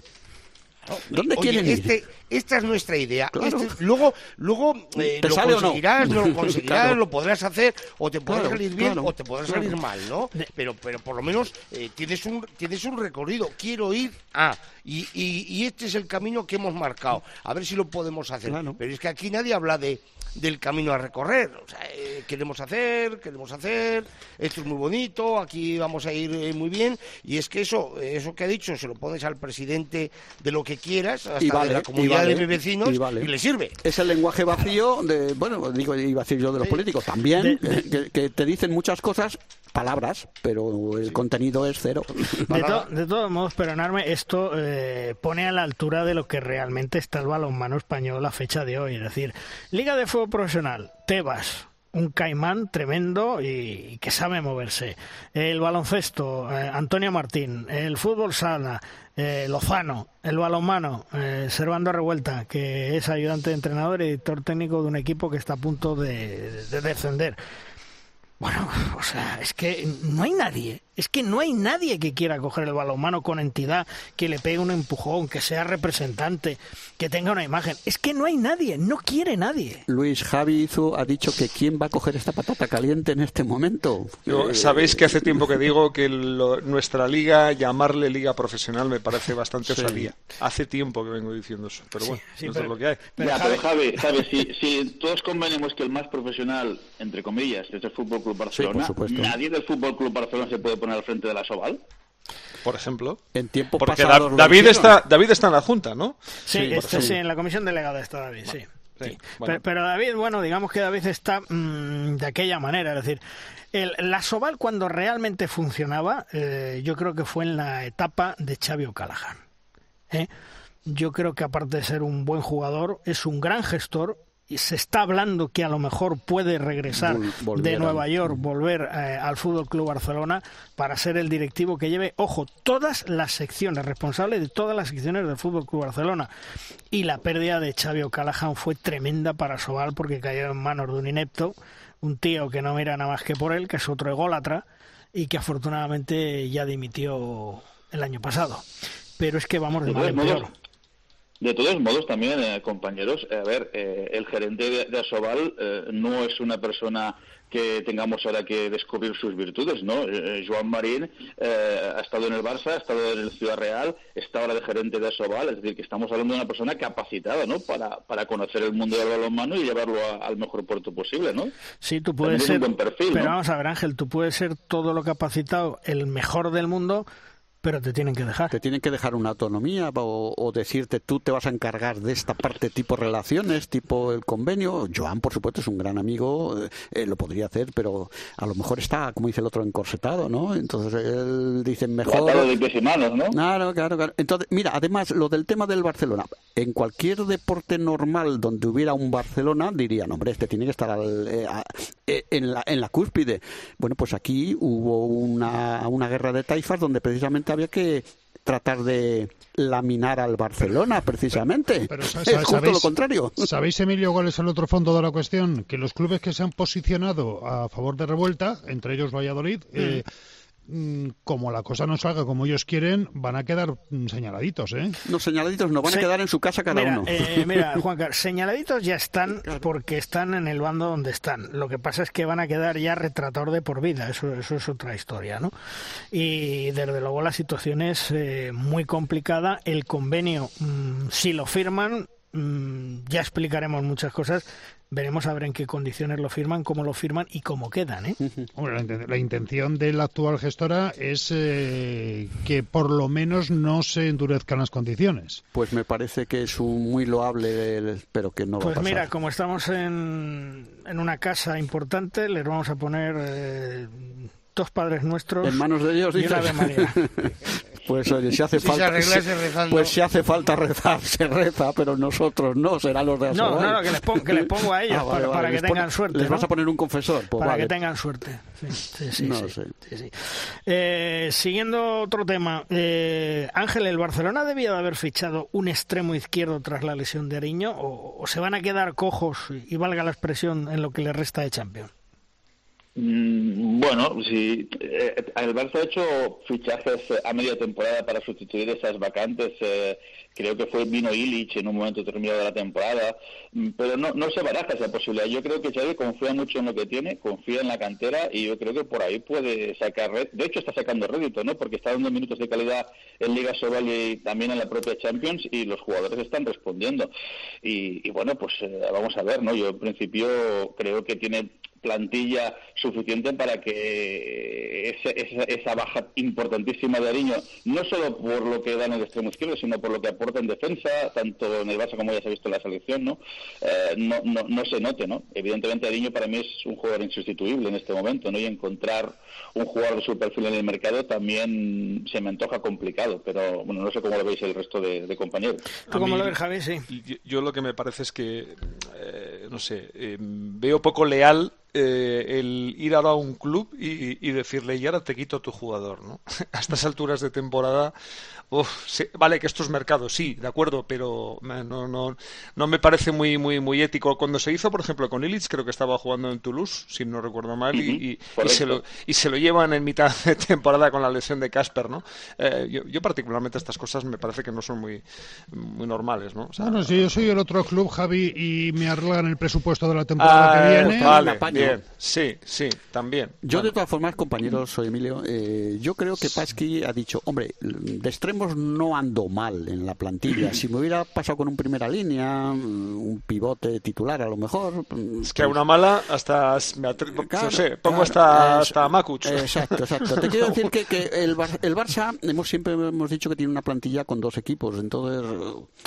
¿Dónde quieren ir? Este, esta es nuestra idea. Este, luego, luego eh, lo conseguirás, no? lo [LAUGHS] conseguirás, lo podrás hacer, o te podrá salir bien o te podrá salir mal, ¿no? Pero, pero por lo menos eh, tienes un tienes un recorrido. Quiero ir a y, y, este es el camino que hemos marcado. A ver si lo podemos hacer. Pero es que aquí nadie habla de del camino a recorrer. O sea, eh, queremos hacer, queremos hacer, esto es muy bonito, aquí vamos a ir eh, muy bien. Y es que eso, eso que ha dicho, se lo pones al presidente de lo que quieras, hasta de la comunidad de mis vecinos, y, le sirve. Es el lenguaje vacío de, bueno, digo, iba a decir yo de los políticos también, que, te dicen muchas cosas palabras, pero el contenido es cero. De, todos modos, perdonarme, esto eh, pone a la altura de lo que realmente está el balonmano español a fecha de hoy. Es decir, Liga de Fútbol Profesional, Tebas, un caimán tremendo y, que sabe moverse. El baloncesto, eh, Antonio Martín, el fútbol sala, eh, Lozano, el balonmano, Servando Revuelta, que es ayudante de entrenador y editor técnico de un equipo que está a punto de descender. Bueno, o sea, es que no hay nadie, es que no hay nadie que quiera coger el balonmano con entidad, que le pegue un empujón, que sea representante, que tenga una imagen. Es que no hay nadie, no quiere nadie. Luis Javi ha dicho que quién va a coger esta patata caliente en este momento. Eh, Sabéis que hace tiempo que [LAUGHS] digo que nuestra liga, llamarle liga profesional, me parece bastante osadía. Hace tiempo que vengo diciendo eso, pero bueno, eso es lo que hay. Pero, Javi, [LAUGHS] si, si todos convenemos que el más profesional, entre comillas, es el fútbol Barcelona, nadie del Fútbol Club Barcelona se puede poner al frente de la Soval. Por ejemplo. En tiempo Porque David está David está en la junta, ¿no? Sí, este, sí, en la comisión delegada está David, sí. pero, David, bueno, digamos que David está mm, de aquella manera, es decir, el, la Soval cuando realmente funcionaba, eh, yo creo que fue en la etapa de Xavi O'Callaghan. ¿eh? Yo creo que aparte de ser un buen jugador, es un gran gestor se está hablando que a lo mejor puede regresar de Nueva York, volver eh, al Fútbol Club Barcelona para ser el directivo que lleve, ojo, todas las secciones, responsable de todas las secciones del Fútbol Club Barcelona. Y la pérdida de Xavi O'Callaghan fue tremenda para Sobal porque cayó en manos de un inepto, un tío que no mira nada más que por él, que es otro ególatra y que afortunadamente ya dimitió el año pasado. Pero es que vamos de mal en peor. De todos modos, también, eh, compañeros, a ver, eh, el gerente de, Asobal eh, no es una persona que tengamos ahora que descubrir sus virtudes, ¿no? Joan Marín ha estado en el Barça, ha estado en el Ciudad Real, está ahora de gerente de Asobal, es decir, que estamos hablando de una persona capacitada, ¿no? Para, para conocer el mundo del balonmano y llevarlo al mejor puerto posible, ¿no? Sí, tú puedes ser, pero vamos a ver, Ángel, tú puedes ser todo lo capacitado, el mejor del mundo, pero te tienen que dejar. Te tienen que dejar una autonomía o, decirte tú te vas a encargar de esta parte tipo relaciones, tipo el convenio. Joan, por supuesto, es un gran amigo, eh, lo podría hacer, pero a lo mejor está, como dice el otro, encorsetado, ¿no? Entonces él dice mejor. De manos, ¿no? Claro, claro, claro. Entonces, mira, además, lo del tema del Barcelona. En cualquier deporte normal donde hubiera un Barcelona, dirían, hombre, este tiene que estar eh, eh, en, la, en la cúspide. Bueno, pues aquí hubo una, una guerra de taifas donde precisamente había que tratar de laminar al Barcelona, precisamente. Pero, [LAUGHS] es justo lo contrario. ¿Sabéis, Emilio, cuál es el otro fondo de la cuestión? Que los clubes que se han posicionado a favor de revuelta, entre ellos Valladolid, mm. eh, como la cosa no salga como ellos quieren, van a quedar mm, señaladitos, ¿eh? No, señaladitos no, van a quedar en su casa cada mira, uno. Eh, mira, [LAUGHS] Juan Carlos, señaladitos ya están porque están en el bando donde están. Lo que pasa es que van a quedar ya retratador de por vida, eso, eso es otra historia, ¿no? Y desde luego la situación es eh, muy complicada. El convenio, mm, si lo firman, mm, ya explicaremos muchas cosas. Veremos a ver en qué condiciones lo firman, cómo lo firman y cómo quedan. ¿eh? [LAUGHS] la, intención de la actual gestora es eh, que por lo menos no se endurezcan las condiciones. Pues me parece que es un muy loable, pero que no pues va a pasar. mira, como estamos en, en, una casa importante, les vamos a poner eh, dos padres nuestros. En manos de Dios, y una de María. [LAUGHS] Pues oye, si hace Si falta, se arreglase rezando. pues si hace falta rezar, se reza, pero nosotros no, serán los de No, Asobal. no, no, que les, pongo, que les pongo a ellos Ah, vale, para, vale, para que tengan suerte. Les ¿no? vas a poner un confesor, pues para vale. que tengan suerte. Sí, sí, sí, No sí, sé. sí, sí. Eh, siguiendo otro tema, eh, Ángel, ¿el Barcelona debía de haber fichado un extremo izquierdo tras la lesión de Ariño o, o se van a quedar cojos y valga la expresión en lo que le resta de Champions? Mm, Bueno, sí, eh, el Barça ha hecho fichajes eh, a media temporada para sustituir esas vacantes. eh, creo que fue vino Illich en un momento determinado de la temporada, mm, pero no, no se baraja esa posibilidad. Yo creo que Xavi confía mucho en lo que tiene, confía en la cantera y yo creo que por ahí puede sacar, red- de hecho está sacando rédito, ¿no? Porque está dando minutos de calidad en Liga Sobal y también en la propia Champions y los jugadores están respondiendo. Y, y bueno, pues eh, vamos a ver, ¿no? Yo en principio creo que tiene plantilla suficiente para que ese- esa, esa baja importantísima de Ariño, no solo por lo que da en el extremo izquierdo, sino por lo que aporta en defensa, tanto en el Barça como ya se ha visto en la selección, ¿no? Eh, no, no, no se note, ¿no? Evidentemente Ariño para mí es un jugador insustituible en este momento, ¿no? Y encontrar un jugador de su perfil en el mercado también se me antoja complicado, pero bueno, no sé cómo lo veis el resto de, de compañeros. ¿Tú cómo lo ves, Javi? Sí. Yo, yo lo que me parece es que, eh, no sé, eh, veo poco leal eh, el ir ahora a un club y, y decirle, y ahora te quito tu jugador, ¿no? [LAUGHS] A estas alturas de temporada, uf, sí, vale que esto es mercado, sí, de acuerdo, pero eh, no, no, no me parece muy, muy, muy ético. Cuando se hizo, por ejemplo, con Illich, creo que estaba jugando en Toulouse, si no recuerdo mal, y, y- y correcto. se lo, y se lo llevan en mitad de temporada con la lesión de Casper, ¿no? Eh, yo, yo particularmente estas cosas me parece que no son muy, muy normales, ¿no? O sea, Bueno, si yo soy el otro club, Javi, y me arreglan el presupuesto de la temporada Ah, que viene. Vale, bien. Sí, sí, también. Yo, Bueno. de todas formas, compañeros, soy Emilio. eh, yo creo que Pasqui ha dicho, hombre, de extremos no ando mal en la plantilla. Si me hubiera pasado con un primera línea, mm, un pivote titular a lo mejor. mm, Es que a una mala hasta me atrevo, Claro, no sé, pongo claro, hasta, es- hasta Makuch. Exacto, exacto. Te quiero decir que, que el, Bar- el Barça, hemos siempre hemos dicho que tiene una plantilla con dos equipos. Entonces,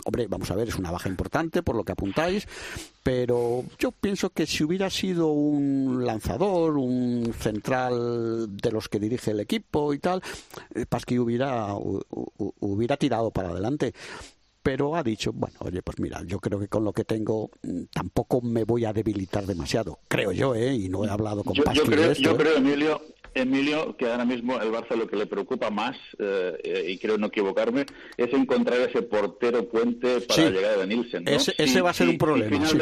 hombre, vamos a ver, es una baja importante por lo que apuntáis, pero yo pienso que si hubiera sido un lanzador, un central de los que dirige el equipo y tal, eh, Pasqui hubiera, hu- hu- hubiera tirado para adelante pero ha dicho, bueno, oye, pues mira, yo creo que con lo que tengo mm, tampoco me voy a debilitar demasiado, creo yo, ¿eh? Y no he hablado con Yo, Pasqui yo creo, de esto, yo ¿eh? creo, Emilio, Emilio, que ahora mismo el Barça lo que le preocupa más, eh, y creo no equivocarme, es encontrar ese portero puente para Sí. la llegada de Nielsen. ¿no? Ese- ese va a ser un problema, Si sí.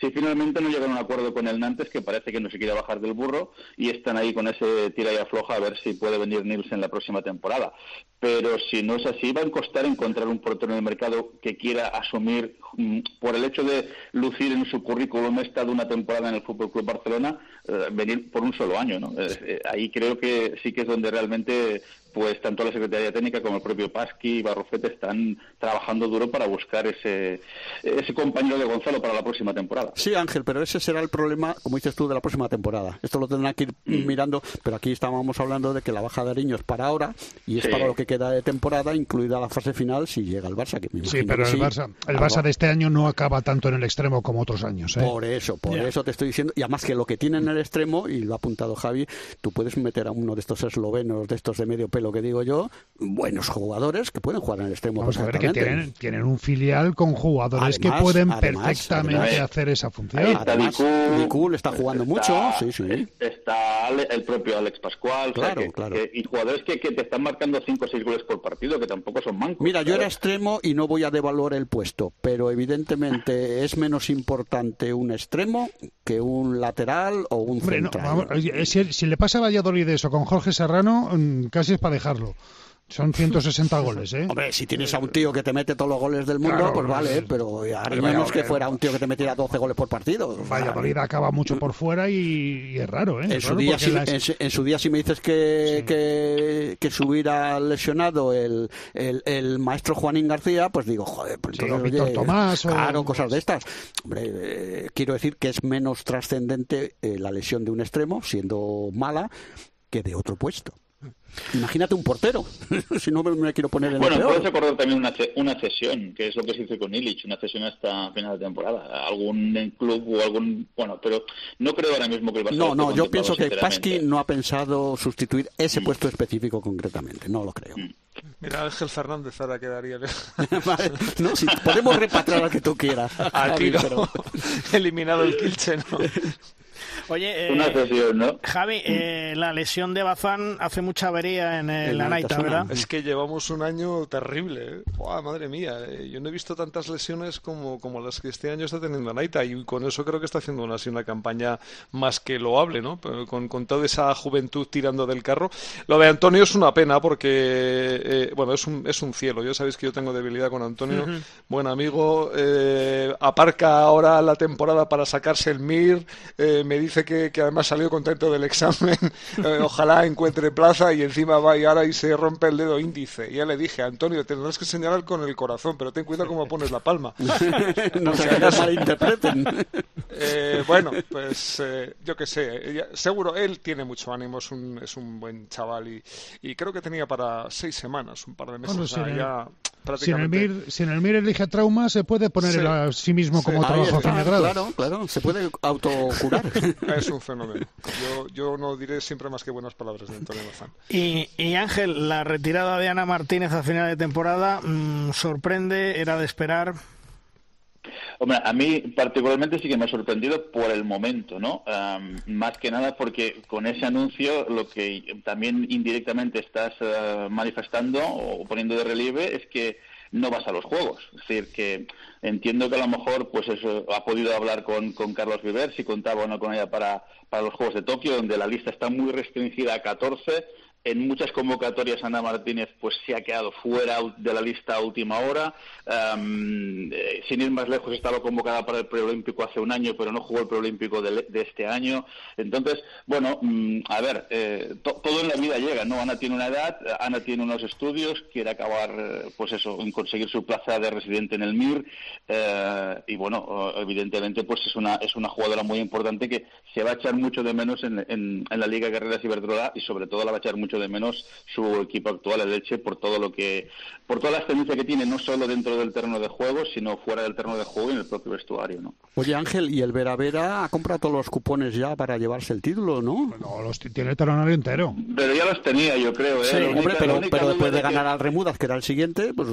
Si finalmente no llegan a un acuerdo con el Nantes, que parece que no se quiere bajar del burro, y están ahí con ese tira y afloja a ver si puede venir Nielsen la próxima temporada. Pero si no es así, va a costar encontrar un portero en el mercado que quiera asumir, mm, por el hecho de lucir en su currículum esta de una temporada en el Fútbol Club Barcelona, eh, venir por un solo año. ¿no? Eh, eh, ahí creo que sí que es donde realmente pues tanto la Secretaría Técnica como el propio Pasqui y Barrofete están trabajando duro para buscar ese, ese compañero de Gonzalo para la próxima temporada. Sí, Ángel, pero ese será el problema, como dices tú, de la próxima temporada. Esto lo tendrán que ir mirando, pero aquí estábamos hablando de que la baja de Ariño es para ahora y es Sí. para lo que queda de temporada, incluida la fase final, si llega el Barça, que me Sí, pero que el sí. Barça, el Algo- Barça de este año no acaba tanto en el extremo como otros años. ¿eh? Por eso, por eso te estoy diciendo. Y además que lo que tiene en el extremo, y lo ha apuntado Javi, tú puedes meter a uno de estos eslovenos, de estos de medio pelo que digo yo, buenos jugadores que pueden jugar en el extremo. Vamos a ver que tienen, tienen un filial con jugadores que pueden además, perfectamente además. hacer esa función. Está Además, le está jugando mucho, sí, sí. Está Ale- el propio Alex Pascual, o sea, Claro, que- claro. que- y jugadores que, que te están marcando 5 o 6 seis goles por partido, que tampoco son mancos. Mira, yo era extremo y no voy a devaluar el puesto, pero evidentemente [LAUGHS] es menos importante un extremo que un lateral o un central. si, le pasa a Valladolid eso con Jorge Serrano, mm, casi es para dejarlo. Son 160 [LAUGHS] goles, ¿eh? Hombre, si tienes a un tío que te mete todos los goles del mundo, pues vale, pero haría menos que fuera un tío que te metiera 12 goles por partido. Valladolid acaba mucho por fuera y, es raro, ¿eh? En, su día, si, en, su día, si me dices que, que, se hubiera lesionado el, el, maestro Juanín García, pues digo, joder, pues entonces, Tomás Claro, cosas de estas. Hombre, eh, quiero decir que es menos trascendente eh, la lesión de un extremo, siendo mala, que de otro puesto. Imagínate un portero, [LAUGHS] si no me quiero poner en Bueno, el puedes acordar también una, una cesión, que es lo que se hizo con Illich, una cesión hasta final de temporada. Algún club o algún. Bueno, pero no creo ahora mismo que el Barça No, no, yo pienso que Pasqui no ha pensado sustituir ese mm. puesto específico concretamente, no lo creo. Mm. Mira, Ángel Fernández ahora quedaría. [LAUGHS] no, si podemos repatriar al que tú quieras. [LAUGHS] Al tiro. Eliminado el Kilche, ¿no? Oye, eh, Javi, eh, la lesión de Bazán hace mucha avería en la Naita, ¿verdad? Es que llevamos un año terrible. ¿eh? madre mía, yo no he visto tantas lesiones como, como las que este año está teniendo Naita y con eso creo que está haciendo una, así una campaña más que loable, ¿no? Con, con toda esa juventud tirando del carro. Lo de Antonio es una pena porque, bueno, es un, es un cielo. Ya sabéis que yo tengo debilidad con Antonio, buen amigo. aparca ahora la temporada para sacarse el MIR. me dice que, además salió contento del examen, [LAUGHS] eh, ojalá encuentre plaza y encima va y ahora y se rompe el dedo índice. Y ya le dije, Antonio, tendrás que señalar con el corazón, pero ten cuidado cómo pones la palma. [LAUGHS] no se malinterpreten. Eh, bueno, pues eh, yo qué sé, seguro él tiene mucho ánimo, es un, es un buen chaval y, y creo que tenía para seis semanas, un par de meses. ya si, en el MIR, si en el MIR elige trauma, se puede poner a sí mismo como trabajo fin de grado. Claro, claro, se puede autocurar. [LAUGHS] es un fenómeno. Yo, yo no diré siempre más que buenas palabras de Antonio Bazán. Y, y Ángel, la retirada de Ana Martínez a final de temporada mm, sorprende, era de esperar. Hombre, a mí particularmente sí que me ha sorprendido por el momento, ¿no? más que nada porque con ese anuncio lo que también indirectamente estás eh, manifestando o poniendo de relieve es que no vas a los juegos. Es decir, que entiendo que a lo mejor pues eso, ha podido hablar con, Carlos Viver, si contaba o no con ella para, para los Juegos de Tokio, donde la lista está muy restringida a 14 en muchas convocatorias Ana Martínez pues se ha quedado fuera de la lista a última hora. Eh, sin ir más lejos, estaba convocada para el preolímpico hace un año, pero no jugó el preolímpico de, este año. Entonces, bueno, mm, a ver, eh, todo en la vida llega, ¿no? Ana tiene una edad, Ana tiene unos estudios, quiere acabar, eh, pues eso, en conseguir su plaza de residente en el MIR. y bueno, evidentemente, pues es una, es una jugadora muy importante que se va a echar mucho de menos en, en, la Liga Carreras Iberdrola y sobre todo la va a echar mucho de menos su equipo actual, el Leche, por todo lo que, por toda la experiencia que tiene, no solo dentro del terreno de juego, sino fuera del terreno de juego y en el propio vestuario, ¿no? Oye Ángel, ¿y el Vera Vera ha comprado todos los cupones ya para llevarse el título, no? No, los tiene el talonario entero. Pero ya los tenía, yo creo, ¿eh? hombre, pero, después de ganar al Remudas, que era el siguiente, pues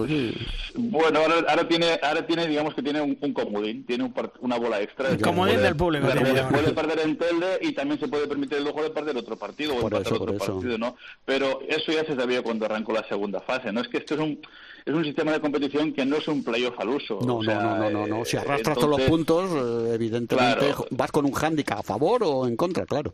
Bueno, ahora, tiene, ahora tiene, digamos que tiene un, comodín, tiene una bola extra. El comodín del público. Puede, perder en Telde y también se puede permitir el lujo de perder otro partido o por empatar otro partido, ¿no? Pero eso ya se sabía cuando arrancó la segunda fase, ¿no? Es que esto es un, es un sistema de competición que no es un playoff al uso. No, no, no, no, Si arrastras todos los puntos, eh, evidentemente vas con un hándicap a favor o en contra, claro.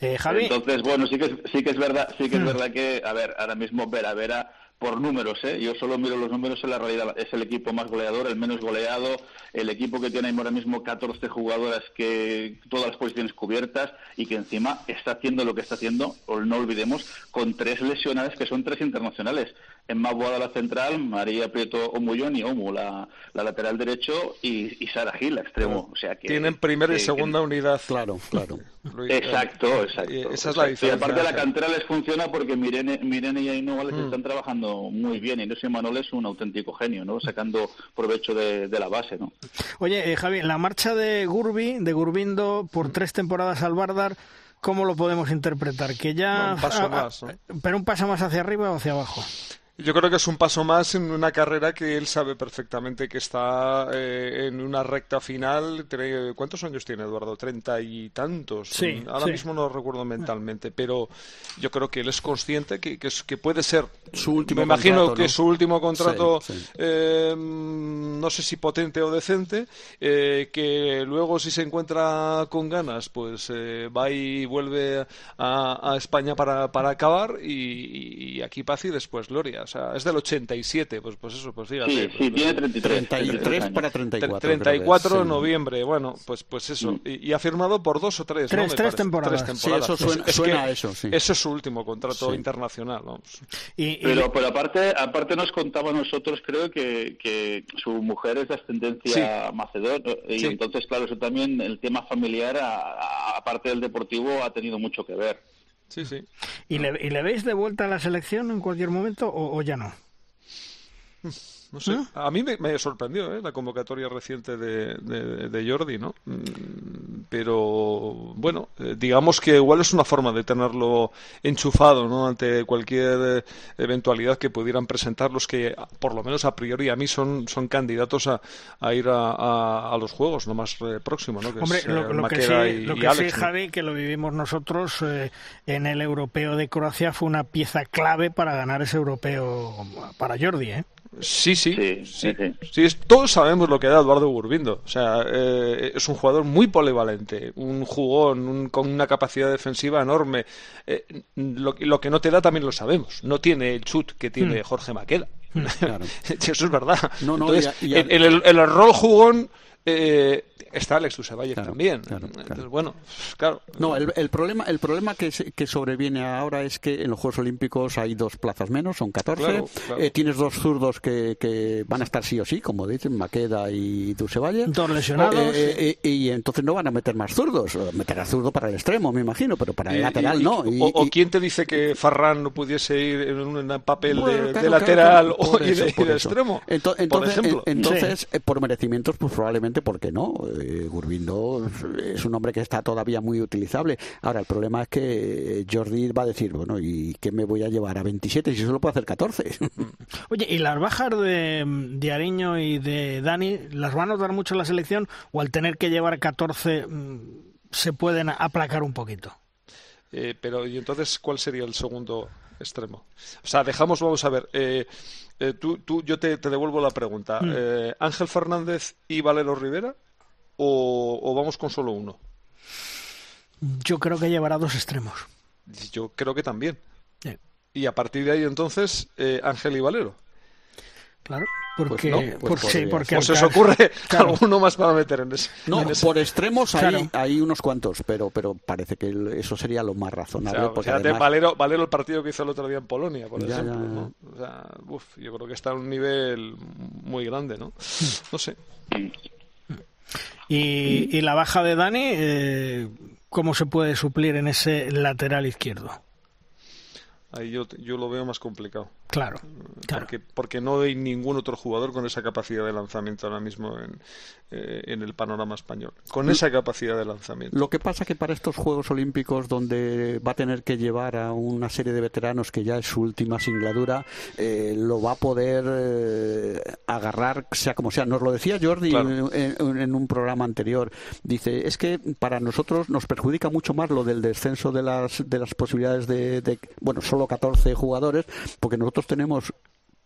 Eh, Javi. Entonces, bueno, sí que, sí que es verdad, sí que es hmm. verdad que, a ver, ahora mismo Vera Vera por números, ¿eh? yo solo miro los números en la realidad. Es el equipo más goleador, el menos goleado, el equipo que tiene ahora mismo 14 jugadoras que todas las posiciones cubiertas y que encima está haciendo lo que está haciendo, o no olvidemos, con tres lesionadas que son tres internacionales. En Mabuada la central, María Prieto Omullón y Omu la, lateral derecho y, Sara Gil, la extremo. O sea que, Tienen primera y segunda unidad. Claro, claro. [LAUGHS] exacto, exacto. Esa es la diferencia. Y aparte la cantera les funciona porque Mirene, Mirene y Ainhoa les mm. están trabajando muy bien y no sé, Manuel es un auténtico genio, ¿no? Sacando provecho de, la base, ¿no? Oye, eh, Javi, la marcha de Gurbi, de Gurbindo, por tres temporadas al Bardar, ¿cómo lo podemos interpretar? Que ya... un paso más, ¿Pero un paso más hacia arriba o hacia abajo? Yo creo que es un paso más en una carrera que él sabe perfectamente que está eh, en una recta final. ¿Cuántos años tiene Eduardo? Treinta y tantos. Sí, Ahora mismo no lo recuerdo mentalmente, pero yo creo que él es consciente que, que, puede ser su último. Me imagino que su último contrato, eh, no sé si potente o decente, eh, que luego si se encuentra con ganas, pues va y vuelve a, España para, para acabar y, y aquí paz y después gloria. O sea, es del 87, pues, pues eso, pues fíjate. Sí, sí, tiene 33. 33 para 34. 34 de noviembre, bueno, pues, pues eso. Mm. Y, ha firmado por dos o tres, tres, tres, temporadas. Sí, eso suena, a eso, sí. Eso es su último contrato internacional, vamos. pero, pero aparte, aparte nos contaba a nosotros, creo que, que su mujer es de ascendencia macedona, y entonces, claro, eso también, el tema familiar, aparte del deportivo, ha tenido mucho que ver. Sí, sí. ¿Y le, ¿Y le veis de vuelta a la selección en cualquier momento o, o ya no? [LAUGHS] No sé. ¿Eh? A mí me, sorprendió ¿eh? la convocatoria reciente de, de, Jordi, ¿no? Mm, pero bueno, eh, digamos que igual es una forma de tenerlo enchufado, ¿no? Ante cualquier eventualidad que pudieran presentar los que, por lo menos a priori, a mí son, son candidatos a, a ir a, a, los juegos, no más próximo, ¿no? Hombre, lo, que sí, lo que sí, Javi, que lo vivimos nosotros en el europeo de Croacia, fue una pieza clave para ganar ese europeo para Jordi, ¿eh? Sí, sí, sí, sí, todos sabemos lo que da Eduardo Burbindo. O sea, eh, es un jugador muy polivalente, un jugón con una capacidad defensiva enorme. Eh, lo, que no te da también lo sabemos. No tiene el chut que tiene hmm. Jorge Maqueda. Hmm, [LAUGHS] Eso es verdad. En, el, en, el, rol jugón eh, está Alex Usabayev también. Entonces, bueno, claro. No, el, el problema, el problema que, que, sobreviene ahora es que en los Juegos Olímpicos hay dos plazas menos, son 14. Eh, tienes dos zurdos que, que, van a estar sí o sí, como dicen, Maqueda y Dusevalle. Dos lesionados. Eh, eh, y entonces no van a meter más zurdos. Meterá zurdo para el extremo, me imagino, pero para el lateral no. o, quién te dice que Farran no pudiese ir en un papel de, lateral o de, extremo? entonces, por ejemplo. entonces por merecimientos, pues probablemente porque no eh, Gurbindo es un hombre que está todavía muy utilizable. Ahora, el problema es que Jordi va a decir, bueno, ¿y qué me voy a llevar a 27 si solo puedo hacer 14? [LAUGHS] Oye, ¿y las bajas de, de Ariño y de Dani las van a notar mucho en la selección o al tener que llevar 14 mm, se pueden aplacar un poquito? Eh, pero, ¿y entonces cuál sería el segundo extremo? O sea, dejamos, vamos a ver. Eh, eh tú, tú, yo te, te, devuelvo la pregunta. Mm. Eh, ¿Ángel Fernández y Valero Rivera? o, vamos con solo uno? Yo creo que llevará dos extremos. Yo creo que también. Y a partir de ahí entonces eh, Ángel y Valero. Claro, porque, pues pues sí, porque se os ocurre [LAUGHS] alguno más para meter en ese. No, por extremos hay, unos cuantos, pero pero parece que eso sería lo más razonable. O sea, Valero, Valero el partido que hizo el otro día en Polonia, por ejemplo. O sea, uf, yo creo que está a un nivel muy grande, ¿no? No sé. Y, la baja de Dani, eh, ¿cómo se puede suplir en ese lateral izquierdo? Ahí yo, yo lo veo más complicado. Claro, Porque, porque no hay ningún otro jugador con esa capacidad de lanzamiento ahora mismo en, eh, en el panorama español. Con esa capacidad de lanzamiento. Lo que pasa que para estos Juegos Olímpicos, donde va a tener que llevar a una serie de veteranos que ya es su última singladura, eh, lo va a poder eh, agarrar, sea como sea. Nos lo decía Jordi en, un programa anterior. Dice, es que para nosotros nos perjudica mucho más lo del descenso de las, de las posibilidades de, de bueno, solo 14 jugadores, porque nosotros tenemos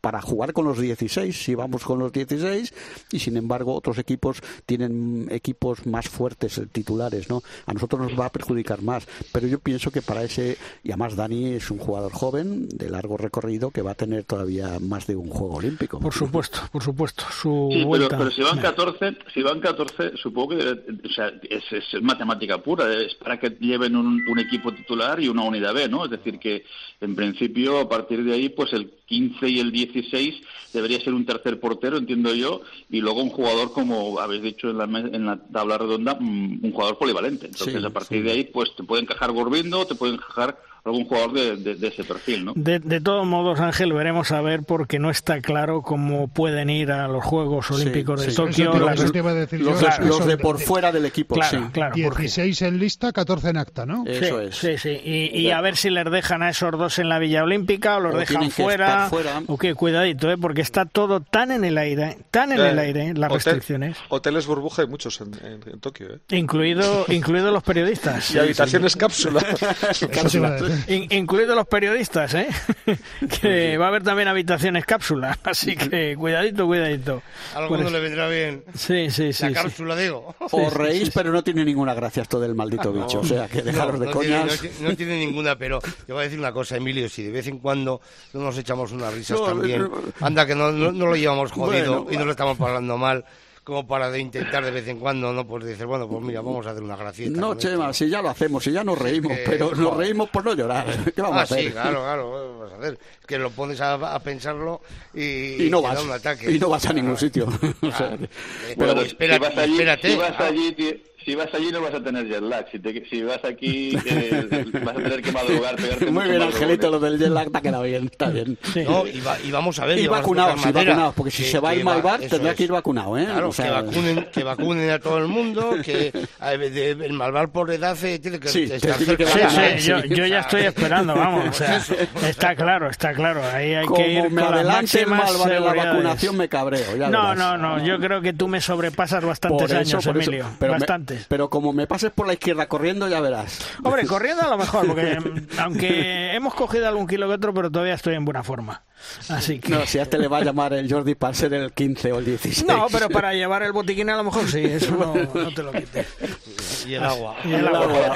para jugar con los 16 si vamos con los 16 y sin embargo otros equipos tienen equipos más fuertes eh, titulares no a nosotros nos va a perjudicar más pero yo pienso que para ese y además Dani es un jugador joven de largo recorrido que va a tener todavía más de un juego olímpico. Por supuesto por supuesto su pero, si van 14 si van 14 supongo que o sea, es, matemática pura es para que lleven un, un equipo titular y una unidad B no es decir que en principio a partir de ahí pues el 15 y el 16 debería ser un tercer portero, entiendo yo, y luego un jugador, como habéis dicho en la, en la tabla redonda, mm, un jugador polivalente. Entonces, a partir de ahí, pues te puede encajar Gorbindo, te puede encajar algún jugador de, ese perfil, ¿no? De, de, todos modos, Ángel, veremos a ver porque no está claro cómo pueden ir a los Juegos Olímpicos de Tokio. los, de por fuera del equipo, claro, Claro, 16 en lista, 14 en acta, ¿no? Eso es. Sí, sí. Y, a ver si les dejan a esos dos en la Villa Olímpica o los dejan fuera, O qué, cuidadito, ¿eh? porque está todo tan en el aire, tan en el aire, las restricciones. Hoteles burbuja hay muchos en, Tokio, ¿eh? Incluido, incluido los periodistas. Y habitaciones cápsula. [LAUGHS] incluidos los periodistas, ¿eh? [LAUGHS] que va a haber también habitaciones cápsula, [LAUGHS] así que cuidadito, cuidadito. A alguno le vendrá bien. Sí, sí, sí. La cápsula, digo. O reís, pero no tiene ninguna gracia esto del maldito bicho, o sea, que dejaros de coñas. no, tiene ninguna, pero te voy a decir una cosa, Emilio, si de vez en cuando no nos echamos unas risas también, anda que no, no, lo llevamos jodido y no lo estamos pasando mal como para de intentar de vez en cuando, ¿no? Pues dices, bueno, pues mira, vamos a hacer una gracieta. No, Chema, si ya lo hacemos, si ya nos reímos, pero nos reímos por no llorar. [LAUGHS] ¿Qué vamos ah, a hacer? Sí, claro, claro, vamos a hacer? Que lo pones a, pensarlo y, y no vas, un ataque. Y no vas a ningún sitio. [LAUGHS] o sea, pero, espérate, espérate. Si vas allí, si vas allí no vas a tener jet lag. Si, te, si vas aquí [LAUGHS] eh, vas a tener que madrugar, pegarte Muy bien, Angelito, lo del jet lag te ha quedado bien, está bien. No, y, va, y, vamos a ver. Y vacunados, y vacunados, porque si se va a ir mal bar, tendrá que ir vacunado, ¿eh? Claro, o sea, que, vacunen, que vacunen a todo el mundo, que el malvar por edad eh, tiene que sí, estar cerca. Sí, sí, yo, yo, ya estoy esperando, vamos. O sea, [LAUGHS] está claro, está claro. Ahí hay que ir me con adelante el malvar en la vacunación me cabreo. Ya no, no, no, yo creo que tú me sobrepasas bastantes años, Emilio. Bastantes. Pero como me pases por la izquierda corriendo, ya verás. Hombre, [LAUGHS] corriendo a lo mejor, porque aunque hemos cogido algún kilo que otro, pero todavía estoy en buena forma. Así que... No, si a este le va a llamar el Jordi para ser el 15 o el 16. No, pero para llevar el botiquín a lo mejor sí, eso no, no te lo quites. [LAUGHS] Y el agua. Y el agua.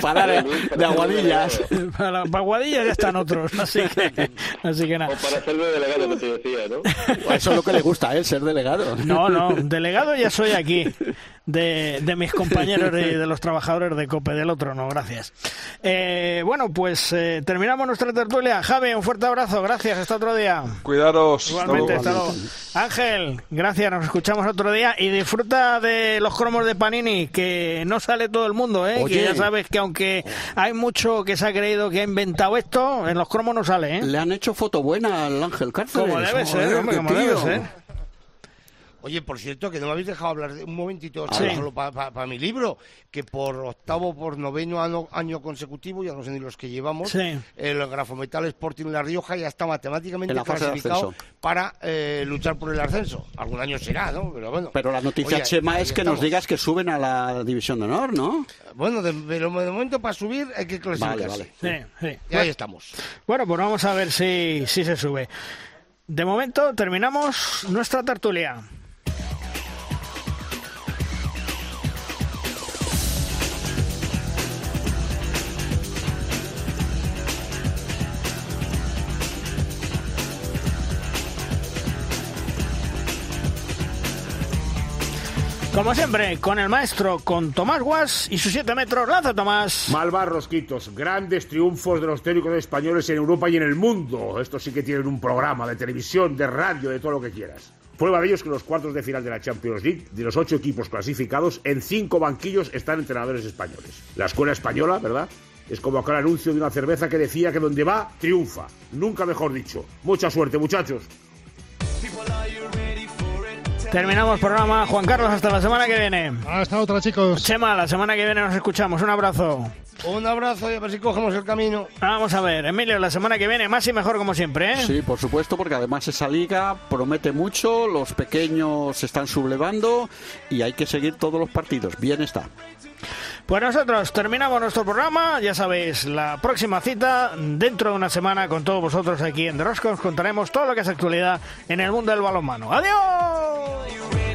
para de, de aguadillas. Para, para, aguadillas ya están otros, [LAUGHS] así que, así que nada. O para ser de delegado, que te decía, ¿no? [LAUGHS] Eso es lo que le gusta a él, ser delegado. No, no, delegado ya soy aquí de, de mis compañeros de, de, los trabajadores de COPE, del otro no, gracias. Eh, bueno, pues eh, terminamos nuestra tertulia. Javi, un fuerte abrazo, gracias, hasta otro día. Cuidaros. Igualmente, hasta luego. Ángel, gracias, nos escuchamos otro día y disfruta de los cromos de Panini, que no sale todo el mundo, ¿eh? que ya sabes que aunque hay mucho que se ha creído que ha inventado esto, en los cromos no sale, ¿eh? Le han hecho foto buena al Ángel Cárceles. Como debe ser, hombre, como debe ser. Oye, por cierto, que no me habéis dejado hablar de un momentito solo para mi libro, que por octavo, por noveno año, consecutivo, ya no sé ni los que llevamos, el Grafometal Sporting La Rioja ya está matemáticamente clasificado para eh, luchar por el ascenso. Algún año será, ¿no? Pero bueno. Pero la noticia, Chema, es que nos digas que suben a la División de Honor, ¿no? Bueno, de, de momento para subir hay que clasificar. Vale, vale. Sí, sí. Y ahí estamos. Bueno, pues vamos a ver si, si se sube. De momento terminamos nuestra tertulia. Como siempre, con el maestro, con Tomás Guas y sus 7 metros. Lanza, Tomás. Malvar Rosquitos. Grandes triunfos de los técnicos españoles en Europa y en el mundo. Estos sí que tienen un programa de televisión, de radio, de todo lo que quieras. Prueba de ello es que los cuartos de final de la Champions League, de los ocho equipos clasificados, en cinco banquillos están entrenadores españoles. La escuela española, ¿verdad? Es como aquel anuncio de una cerveza que decía que donde va, triunfa. Nunca mejor dicho. Mucha suerte, muchachos. Terminamos programa. Juan Carlos, hasta la semana que viene. Hasta otra, chicos. Chema, la semana que viene nos escuchamos. Un abrazo. Un abrazo y a ver si cogemos el camino. Vamos a ver, Emilio, la semana que viene más y mejor como siempre, ¿eh? Sí, por supuesto, porque además esa liga promete mucho, los pequeños se están sublevando y hay que seguir todos los partidos. Bien está. Pues nosotros terminamos nuestro programa, ya sabéis, la próxima cita dentro de una semana con todos vosotros aquí en The contaremos todo lo que es actualidad en el mundo del balonmano. ¡Adiós!